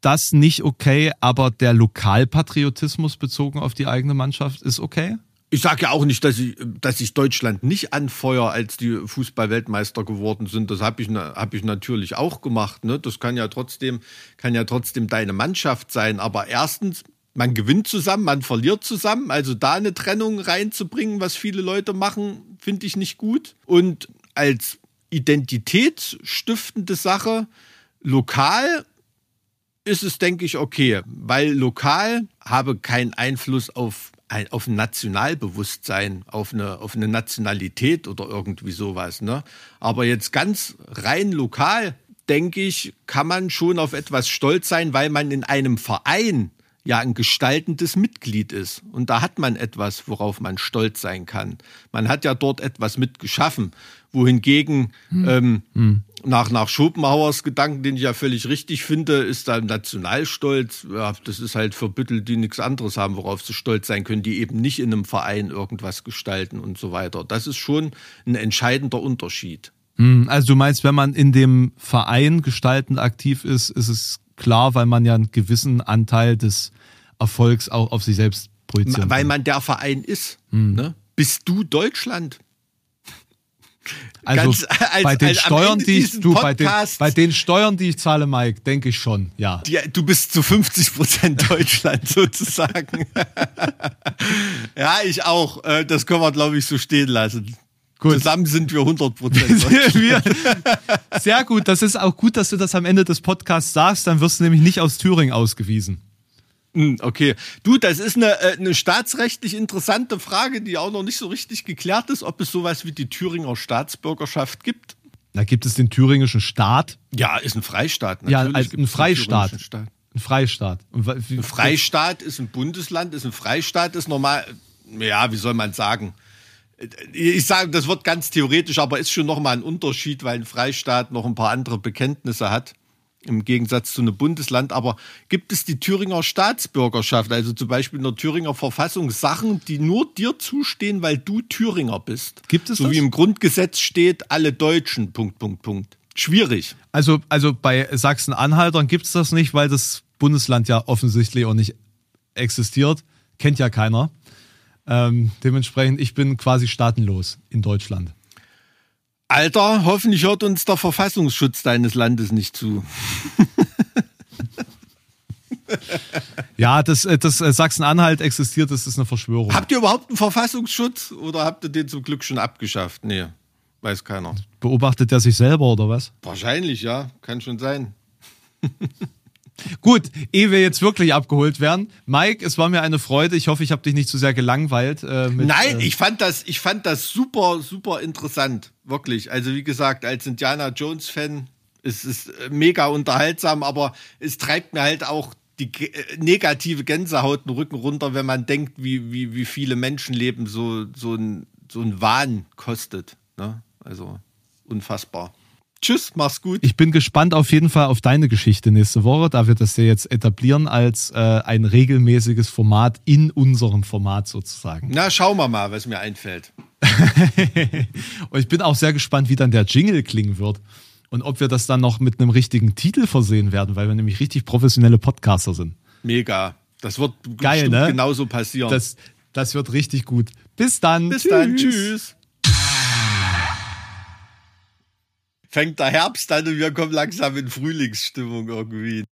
das nicht okay, aber der Lokalpatriotismus bezogen auf die eigene Mannschaft ist okay? Ich sage ja auch nicht, dass ich, dass ich Deutschland nicht anfeuere, als die Fußball-Weltmeister geworden sind. Das habe ich, hab ich natürlich auch gemacht. Ne? Das kann ja trotzdem, kann ja trotzdem deine Mannschaft sein. Aber erstens, man gewinnt zusammen, man verliert zusammen. Also da eine Trennung reinzubringen, was viele Leute machen, finde ich nicht gut. Und als identitätsstiftende Sache, lokal ist es, denke ich, okay, weil lokal habe keinen Einfluss auf ein, auf ein Nationalbewusstsein, auf eine, auf eine Nationalität oder irgendwie sowas. Ne? Aber jetzt ganz rein lokal, denke ich, kann man schon auf etwas stolz sein, weil man in einem Verein ja ein gestaltendes Mitglied ist. Und da hat man etwas, worauf man stolz sein kann. Man hat ja dort etwas mitgeschaffen, wohingegen ähm, nach, nach Schopenhauers Gedanken, den ich ja völlig richtig finde, ist da Nationalstolz, ja, das ist halt für Büttel, die nichts anderes haben, worauf sie stolz sein können, die eben nicht in einem Verein irgendwas gestalten und so weiter. Das ist schon ein entscheidender Unterschied. Hm, Also du meinst, wenn man in dem Verein gestaltend aktiv ist, ist es klar, weil man ja einen gewissen Anteil des Erfolgs auch auf sich selbst projizieren. Weil kann. man der Verein ist. Hm. Ne? Bist du Deutschland? also ganz- als- bei den als Steuern, die ich du, bei den, bei den Steuern, die ich zahle, Mike, denke ich schon, ja. Die, du bist zu 50 Prozent Deutschland sozusagen. ja, ich auch. Äh, Das können wir, glaube ich, so stehen lassen. Gut. Zusammen sind wir 100 Prozent Sehr gut, das ist auch gut, dass du das am Ende des Podcasts sagst, dann wirst du nämlich nicht aus Thüringen ausgewiesen. Hm, Okay. Du, das ist eine, äh, eine staatsrechtlich interessante Frage, die auch noch nicht so richtig geklärt ist, ob es sowas wie die Thüringer Staatsbürgerschaft gibt. Da gibt es den thüringischen Staat, Ja, ist ein Freistaat. ja, Natürlich als gibt ein Freistaat. Ein Freistaat. Ein Freistaat ist ein Bundesland, ist ein Freistaat, ist normal, ja, wie soll man sagen? Ich sage, das wird ganz theoretisch, aber ist schon nochmal ein Unterschied, weil ein Freistaat noch ein paar andere Bekenntnisse hat, im Gegensatz zu einem Bundesland. Aber gibt es die Thüringer Staatsbürgerschaft, also zum Beispiel in der Thüringer Verfassung, Sachen, die nur dir zustehen, weil du Thüringer bist? Gibt es So das? wie im Grundgesetz steht, alle Deutschen, Punkt, Punkt, Punkt. Schwierig. Also, also bei Sachsen-Anhaltern gibt es das nicht, weil das Bundesland ja offensichtlich auch nicht existiert. Kennt ja keiner. Ähm, dementsprechend, ich bin quasi staatenlos in Deutschland. Alter, hoffentlich hört uns der Verfassungsschutz deines Landes nicht zu. Ja, das, äh, das äh, Sachsen-Anhalt existiert, das ist eine Verschwörung. Habt ihr überhaupt einen Verfassungsschutz oder habt ihr den zum Glück schon abgeschafft? Nee, weiß keiner. Beobachtet er sich selber oder was? Wahrscheinlich, ja, kann schon sein. Gut, ehe wir jetzt wirklich abgeholt werden. Mike, es war mir eine Freude. Ich hoffe, ich habe dich nicht zu sehr gelangweilt. Äh, mit, Nein, äh, ich fand das, ich fand das super, super interessant, wirklich. Also wie gesagt, als Indiana Jones Fan, es ist äh, mega unterhaltsam, aber es treibt mir halt auch die äh, negative Gänsehaut den Rücken runter, wenn man denkt, wie, wie, wie viele Menschenleben so, so ein, so ein Wahn kostet. Ne? Also unfassbar. Tschüss, mach's gut. Ich bin gespannt auf jeden Fall auf deine Geschichte nächste Woche, da wir das ja jetzt etablieren als äh, ein regelmäßiges Format in unserem Format sozusagen. Na, schauen wir mal, was mir einfällt. Und ich bin auch sehr gespannt, wie dann der Jingle klingen wird. Und ob wir das dann noch mit einem richtigen Titel versehen werden, weil wir nämlich richtig professionelle Podcaster sind. Mega. Das wird Geil, ne? genauso passieren. Das, das wird richtig gut. Bis dann. Bis dann, tschüss. Fängt der Herbst an und wir kommen langsam in Frühlingsstimmung irgendwie.